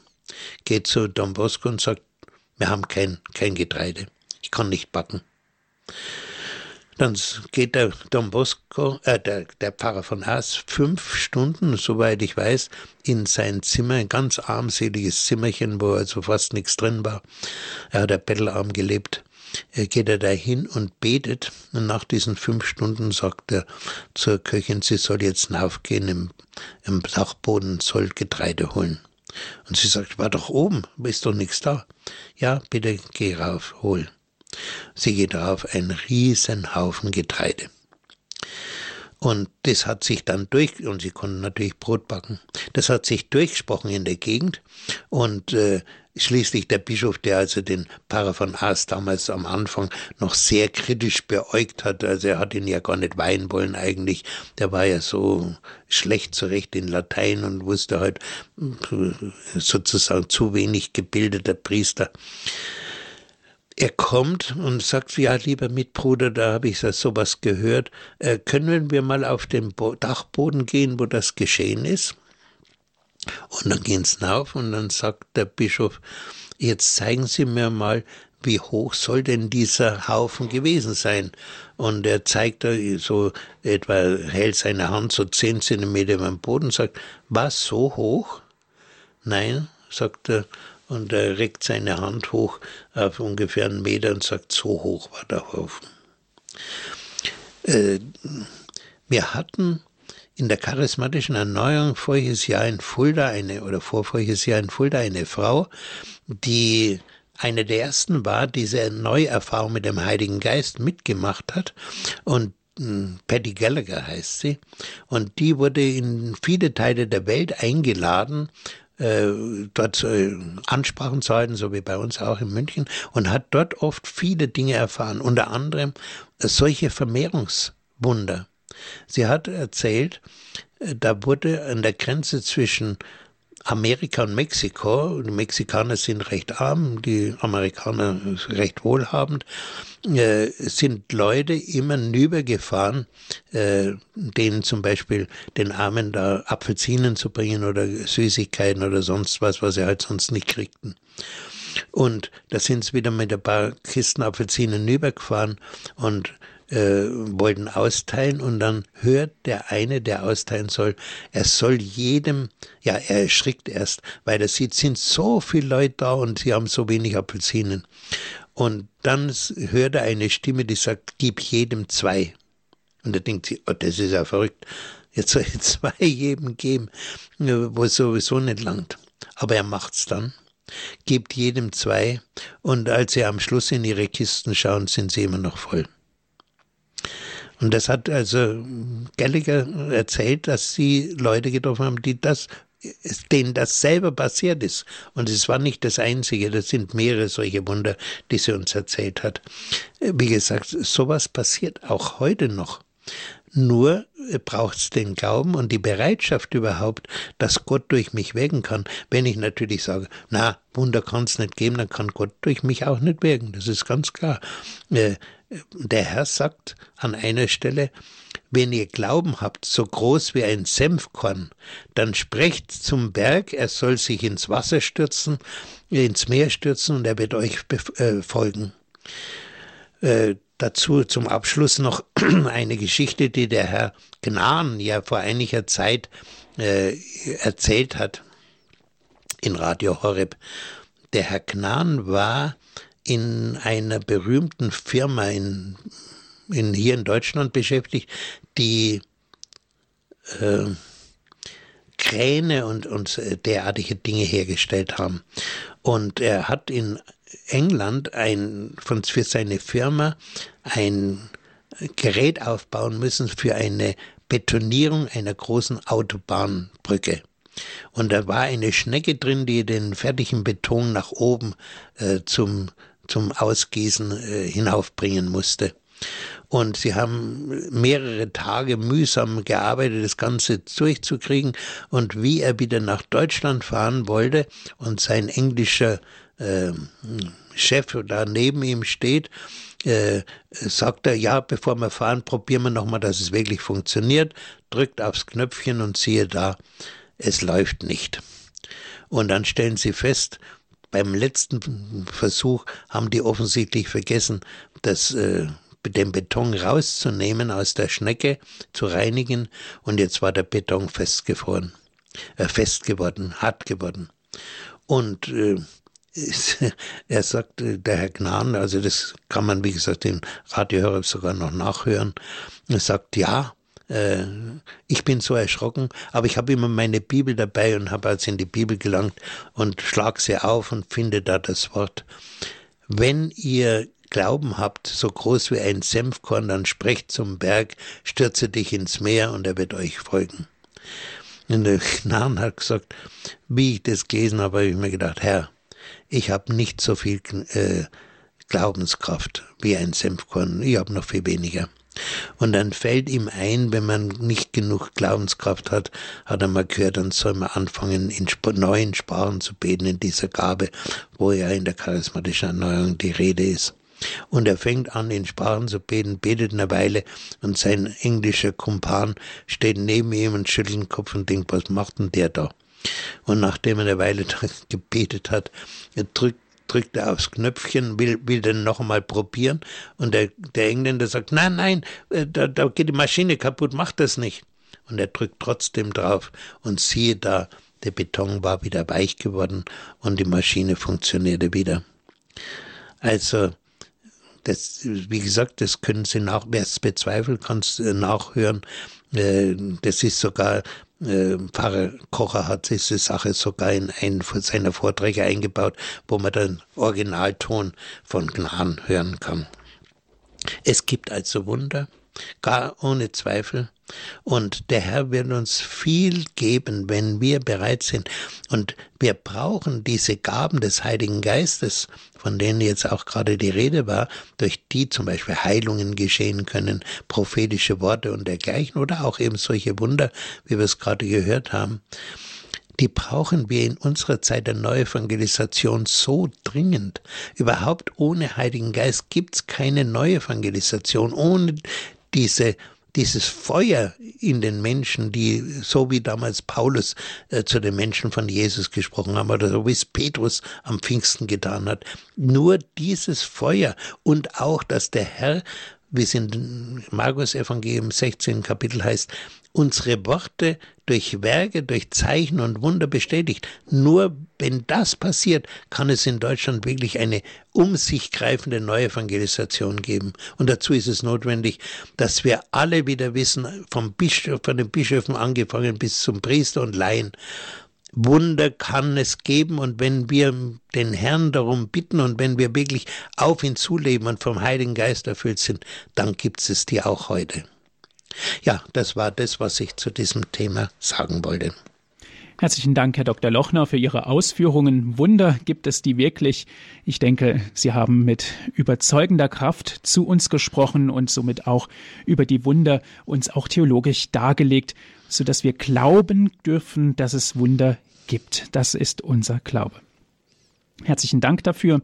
geht zu Don Bosco und sagt, wir haben kein, kein Getreide, ich kann nicht backen. Dann geht der Don Bosco, äh, der, der Pfarrer von Haas, fünf Stunden, soweit ich weiß, in sein Zimmer, ein ganz armseliges Zimmerchen, wo also fast nichts drin war. Er hat bettelarm gelebt. Er geht er dahin und betet. Und nach diesen fünf Stunden sagt er zur Köchin, sie soll jetzt aufgehen im, im Dachboden, soll Getreide holen. Und sie sagt, war doch oben, ist doch nichts da. Ja, bitte geh rauf, hol. Sie geht rauf, ein Riesenhaufen Getreide. Und das hat sich dann durch, und sie konnten natürlich Brot backen, das hat sich durchgesprochen in der Gegend. Und äh, schließlich der Bischof, der also den Pfarrer von Aas damals am Anfang noch sehr kritisch beäugt hat, also er hat ihn ja gar nicht weihen wollen eigentlich, der war ja so schlecht zurecht in Latein und wusste halt äh, sozusagen zu wenig gebildeter Priester er kommt und sagt, ja, lieber Mitbruder, da habe ich sowas gehört, äh, können wir mal auf den Dachboden gehen, wo das geschehen ist? Und dann gehen sie rauf und dann sagt der Bischof, jetzt zeigen Sie mir mal, wie hoch soll denn dieser Haufen gewesen sein? Und er zeigt so etwa, hält seine Hand so zehn Zentimeter über den Boden und sagt, was, so hoch? Nein, sagt er, und er reckt seine Hand hoch auf ungefähr einen Meter und sagt, so hoch war der Haufen. Äh, wir hatten in der charismatischen Erneuerung voriges Jahr in Fulda eine, oder vorvoriges Jahr in Fulda eine Frau, die eine der ersten war, diese Neuerfahrung mit dem Heiligen Geist mitgemacht hat und hm, Patty Gallagher heißt sie, und die wurde in viele Teile der Welt eingeladen, äh, dort äh, Ansprachen zu halten, so wie bei uns auch in München, und hat dort oft viele Dinge erfahren, unter anderem äh, solche Vermehrungswunder. Sie hat erzählt, äh, da wurde an der Grenze zwischen Amerika und Mexiko, die Mexikaner sind recht arm, die Amerikaner recht wohlhabend, äh, sind Leute immer hinübergefahren, äh, denen zum Beispiel den Armen da Apfelsinen zu bringen oder Süßigkeiten oder sonst was, was sie halt sonst nicht kriegten. Und da sind sie wieder mit ein paar Kisten Apfelsinen hinübergefahren und äh, wollten austeilen und dann hört der eine, der austeilen soll, er soll jedem, ja, er erschrickt erst, weil er sieht, sind so viele Leute da und sie haben so wenig Apfelsinen. Und dann hört er eine Stimme, die sagt, gib jedem zwei. Und er denkt sich, oh, das ist ja verrückt. Jetzt soll ich zwei jedem geben, wo es sowieso nicht langt. Aber er macht's dann, gibt jedem zwei und als sie am Schluss in ihre Kisten schauen, sind sie immer noch voll. Und das hat also Gallagher erzählt, dass sie Leute getroffen haben, die das denen das selber passiert ist. Und es war nicht das Einzige, das sind mehrere solche Wunder, die sie uns erzählt hat. Wie gesagt, sowas passiert auch heute noch. Nur braucht es den Glauben und die Bereitschaft überhaupt, dass Gott durch mich wirken kann. Wenn ich natürlich sage, na, Wunder kann es nicht geben, dann kann Gott durch mich auch nicht wirken. Das ist ganz klar. Der Herr sagt an einer Stelle, wenn ihr Glauben habt, so groß wie ein Senfkorn, dann sprecht zum Berg, er soll sich ins Wasser stürzen, ins Meer stürzen und er wird euch äh, folgen. Äh, dazu zum Abschluss noch eine Geschichte, die der Herr Gnan ja vor einiger Zeit äh, erzählt hat in Radio Horeb. Der Herr Gnan war in einer berühmten Firma in, in, hier in Deutschland beschäftigt, die äh, Kräne und, und derartige Dinge hergestellt haben. Und er hat in England ein, von, für seine Firma ein Gerät aufbauen müssen für eine Betonierung einer großen Autobahnbrücke. Und da war eine Schnecke drin, die den fertigen Beton nach oben äh, zum, zum Ausgießen äh, hinaufbringen musste. Und sie haben mehrere Tage mühsam gearbeitet, das Ganze durchzukriegen. Und wie er wieder nach Deutschland fahren wollte und sein englischer äh, Chef da neben ihm steht, äh, sagt er, ja, bevor wir fahren, probieren wir nochmal, dass es wirklich funktioniert, drückt aufs Knöpfchen und siehe da, es läuft nicht. Und dann stellen sie fest, beim letzten Versuch haben die offensichtlich vergessen, das äh, den Beton rauszunehmen aus der Schnecke, zu reinigen und jetzt war der Beton festgefroren, äh, fest geworden, hart geworden. Und äh, er sagt, der Herr Gnan, also das kann man, wie gesagt, im Radiohörer sogar noch nachhören, er sagt, ja, äh, ich bin so erschrocken, aber ich habe immer meine Bibel dabei und habe also in die Bibel gelangt und schlag sie auf und finde da das Wort. Wenn ihr Glauben habt, so groß wie ein Senfkorn, dann sprecht zum Berg, stürze dich ins Meer und er wird euch folgen. Und der Gnan hat gesagt, wie ich das gelesen habe, habe ich mir gedacht, Herr, ich habe nicht so viel äh, Glaubenskraft wie ein Senfkorn, ich habe noch viel weniger. Und dann fällt ihm ein, wenn man nicht genug Glaubenskraft hat, hat er mal gehört, dann soll man anfangen, in neuen Sprachen zu beten, in dieser Gabe, wo ja in der charismatischen Erneuerung die Rede ist. Und er fängt an, in Sprachen zu beten, betet eine Weile und sein englischer Kumpan steht neben ihm und schüttelt den Kopf und denkt, was macht denn der da? Und nachdem er eine Weile gebetet hat, drückt drückt er aufs Knöpfchen, will, will dann noch einmal probieren und der, der Engländer sagt, nein, nein, äh, da, da geht die Maschine kaputt, mach das nicht. Und er drückt trotzdem drauf und siehe da, der Beton war wieder weich geworden und die Maschine funktionierte wieder. Also das, wie gesagt, das können Sie nach, wer es bezweifelt, kann es äh, nachhören. Äh, das ist sogar, äh, Pfarrer Kocher hat diese Sache sogar in einen seiner Vorträge eingebaut, wo man den Originalton von Gnan hören kann. Es gibt also Wunder, gar ohne Zweifel. Und der Herr wird uns viel geben, wenn wir bereit sind. Und wir brauchen diese Gaben des Heiligen Geistes, von denen jetzt auch gerade die Rede war, durch die zum Beispiel Heilungen geschehen können, prophetische Worte und dergleichen oder auch eben solche Wunder, wie wir es gerade gehört haben die brauchen wir in unserer Zeit der Neuevangelisation so dringend. Überhaupt ohne Heiligen Geist gibt's keine Neuevangelisation. Ohne diese dieses Feuer in den Menschen, die so wie damals Paulus äh, zu den Menschen von Jesus gesprochen haben oder so wie es Petrus am Pfingsten getan hat, nur dieses Feuer und auch, dass der Herr, wie es in Markus Evangelium 16 Kapitel heißt, unsere Worte durch Werke, durch Zeichen und Wunder bestätigt. Nur wenn das passiert, kann es in Deutschland wirklich eine um sich greifende Neuevangelisation geben. Und dazu ist es notwendig, dass wir alle wieder wissen, vom Bischof, von den Bischöfen angefangen bis zum Priester und Laien, Wunder kann es geben und wenn wir den Herrn darum bitten und wenn wir wirklich auf ihn zuleben und vom Heiligen Geist erfüllt sind, dann gibt es die auch heute. Ja, das war das, was ich zu diesem Thema sagen wollte. Herzlichen Dank, Herr Dr. Lochner, für Ihre Ausführungen. Wunder gibt es die wirklich. Ich denke, Sie haben mit überzeugender Kraft zu uns gesprochen und somit auch über die Wunder uns auch theologisch dargelegt, so dass wir glauben dürfen, dass es Wunder gibt. Das ist unser Glaube. Herzlichen Dank dafür.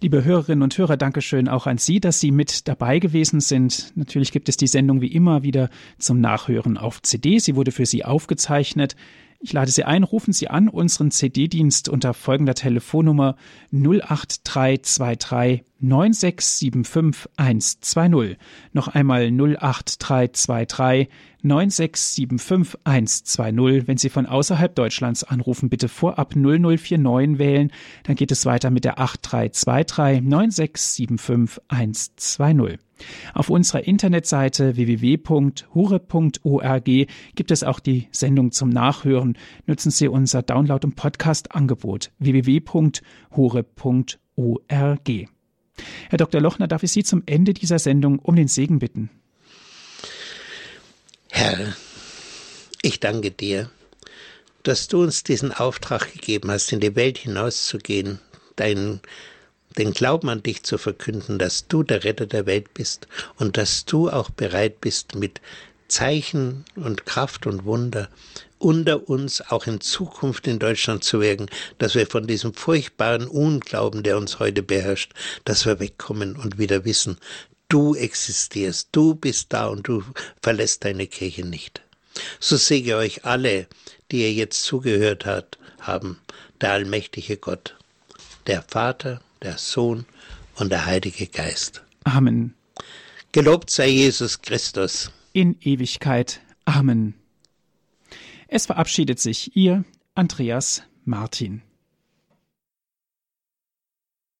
Liebe Hörerinnen und Hörer, Dankeschön auch an Sie, dass Sie mit dabei gewesen sind. Natürlich gibt es die Sendung wie immer wieder zum Nachhören auf CD. Sie wurde für Sie aufgezeichnet. Ich lade Sie ein, rufen Sie an unseren CD-Dienst unter folgender Telefonnummer 08323 9675 120. Noch einmal 08323 9675 120. Wenn Sie von außerhalb Deutschlands anrufen, bitte vorab 0049 wählen. Dann geht es weiter mit der 8323 9675 120. Auf unserer Internetseite www.hure.org gibt es auch die Sendung zum Nachhören. Nutzen Sie unser Download- und Podcast-Angebot www.hure.org. Herr Dr. Lochner, darf ich Sie zum Ende dieser Sendung um den Segen bitten? Herr, ich danke dir, dass du uns diesen Auftrag gegeben hast, in die Welt hinauszugehen, deinen den Glauben an dich zu verkünden, dass du der Retter der Welt bist und dass du auch bereit bist, mit Zeichen und Kraft und Wunder unter uns auch in Zukunft in Deutschland zu wirken, dass wir von diesem furchtbaren Unglauben, der uns heute beherrscht, dass wir wegkommen und wieder wissen, du existierst, du bist da und du verlässt deine Kirche nicht. So sehe euch alle, die ihr jetzt zugehört habt, haben, der allmächtige Gott, der Vater, der Sohn und der Heilige Geist. Amen. Gelobt sei Jesus Christus. In Ewigkeit. Amen. Es verabschiedet sich Ihr Andreas Martin.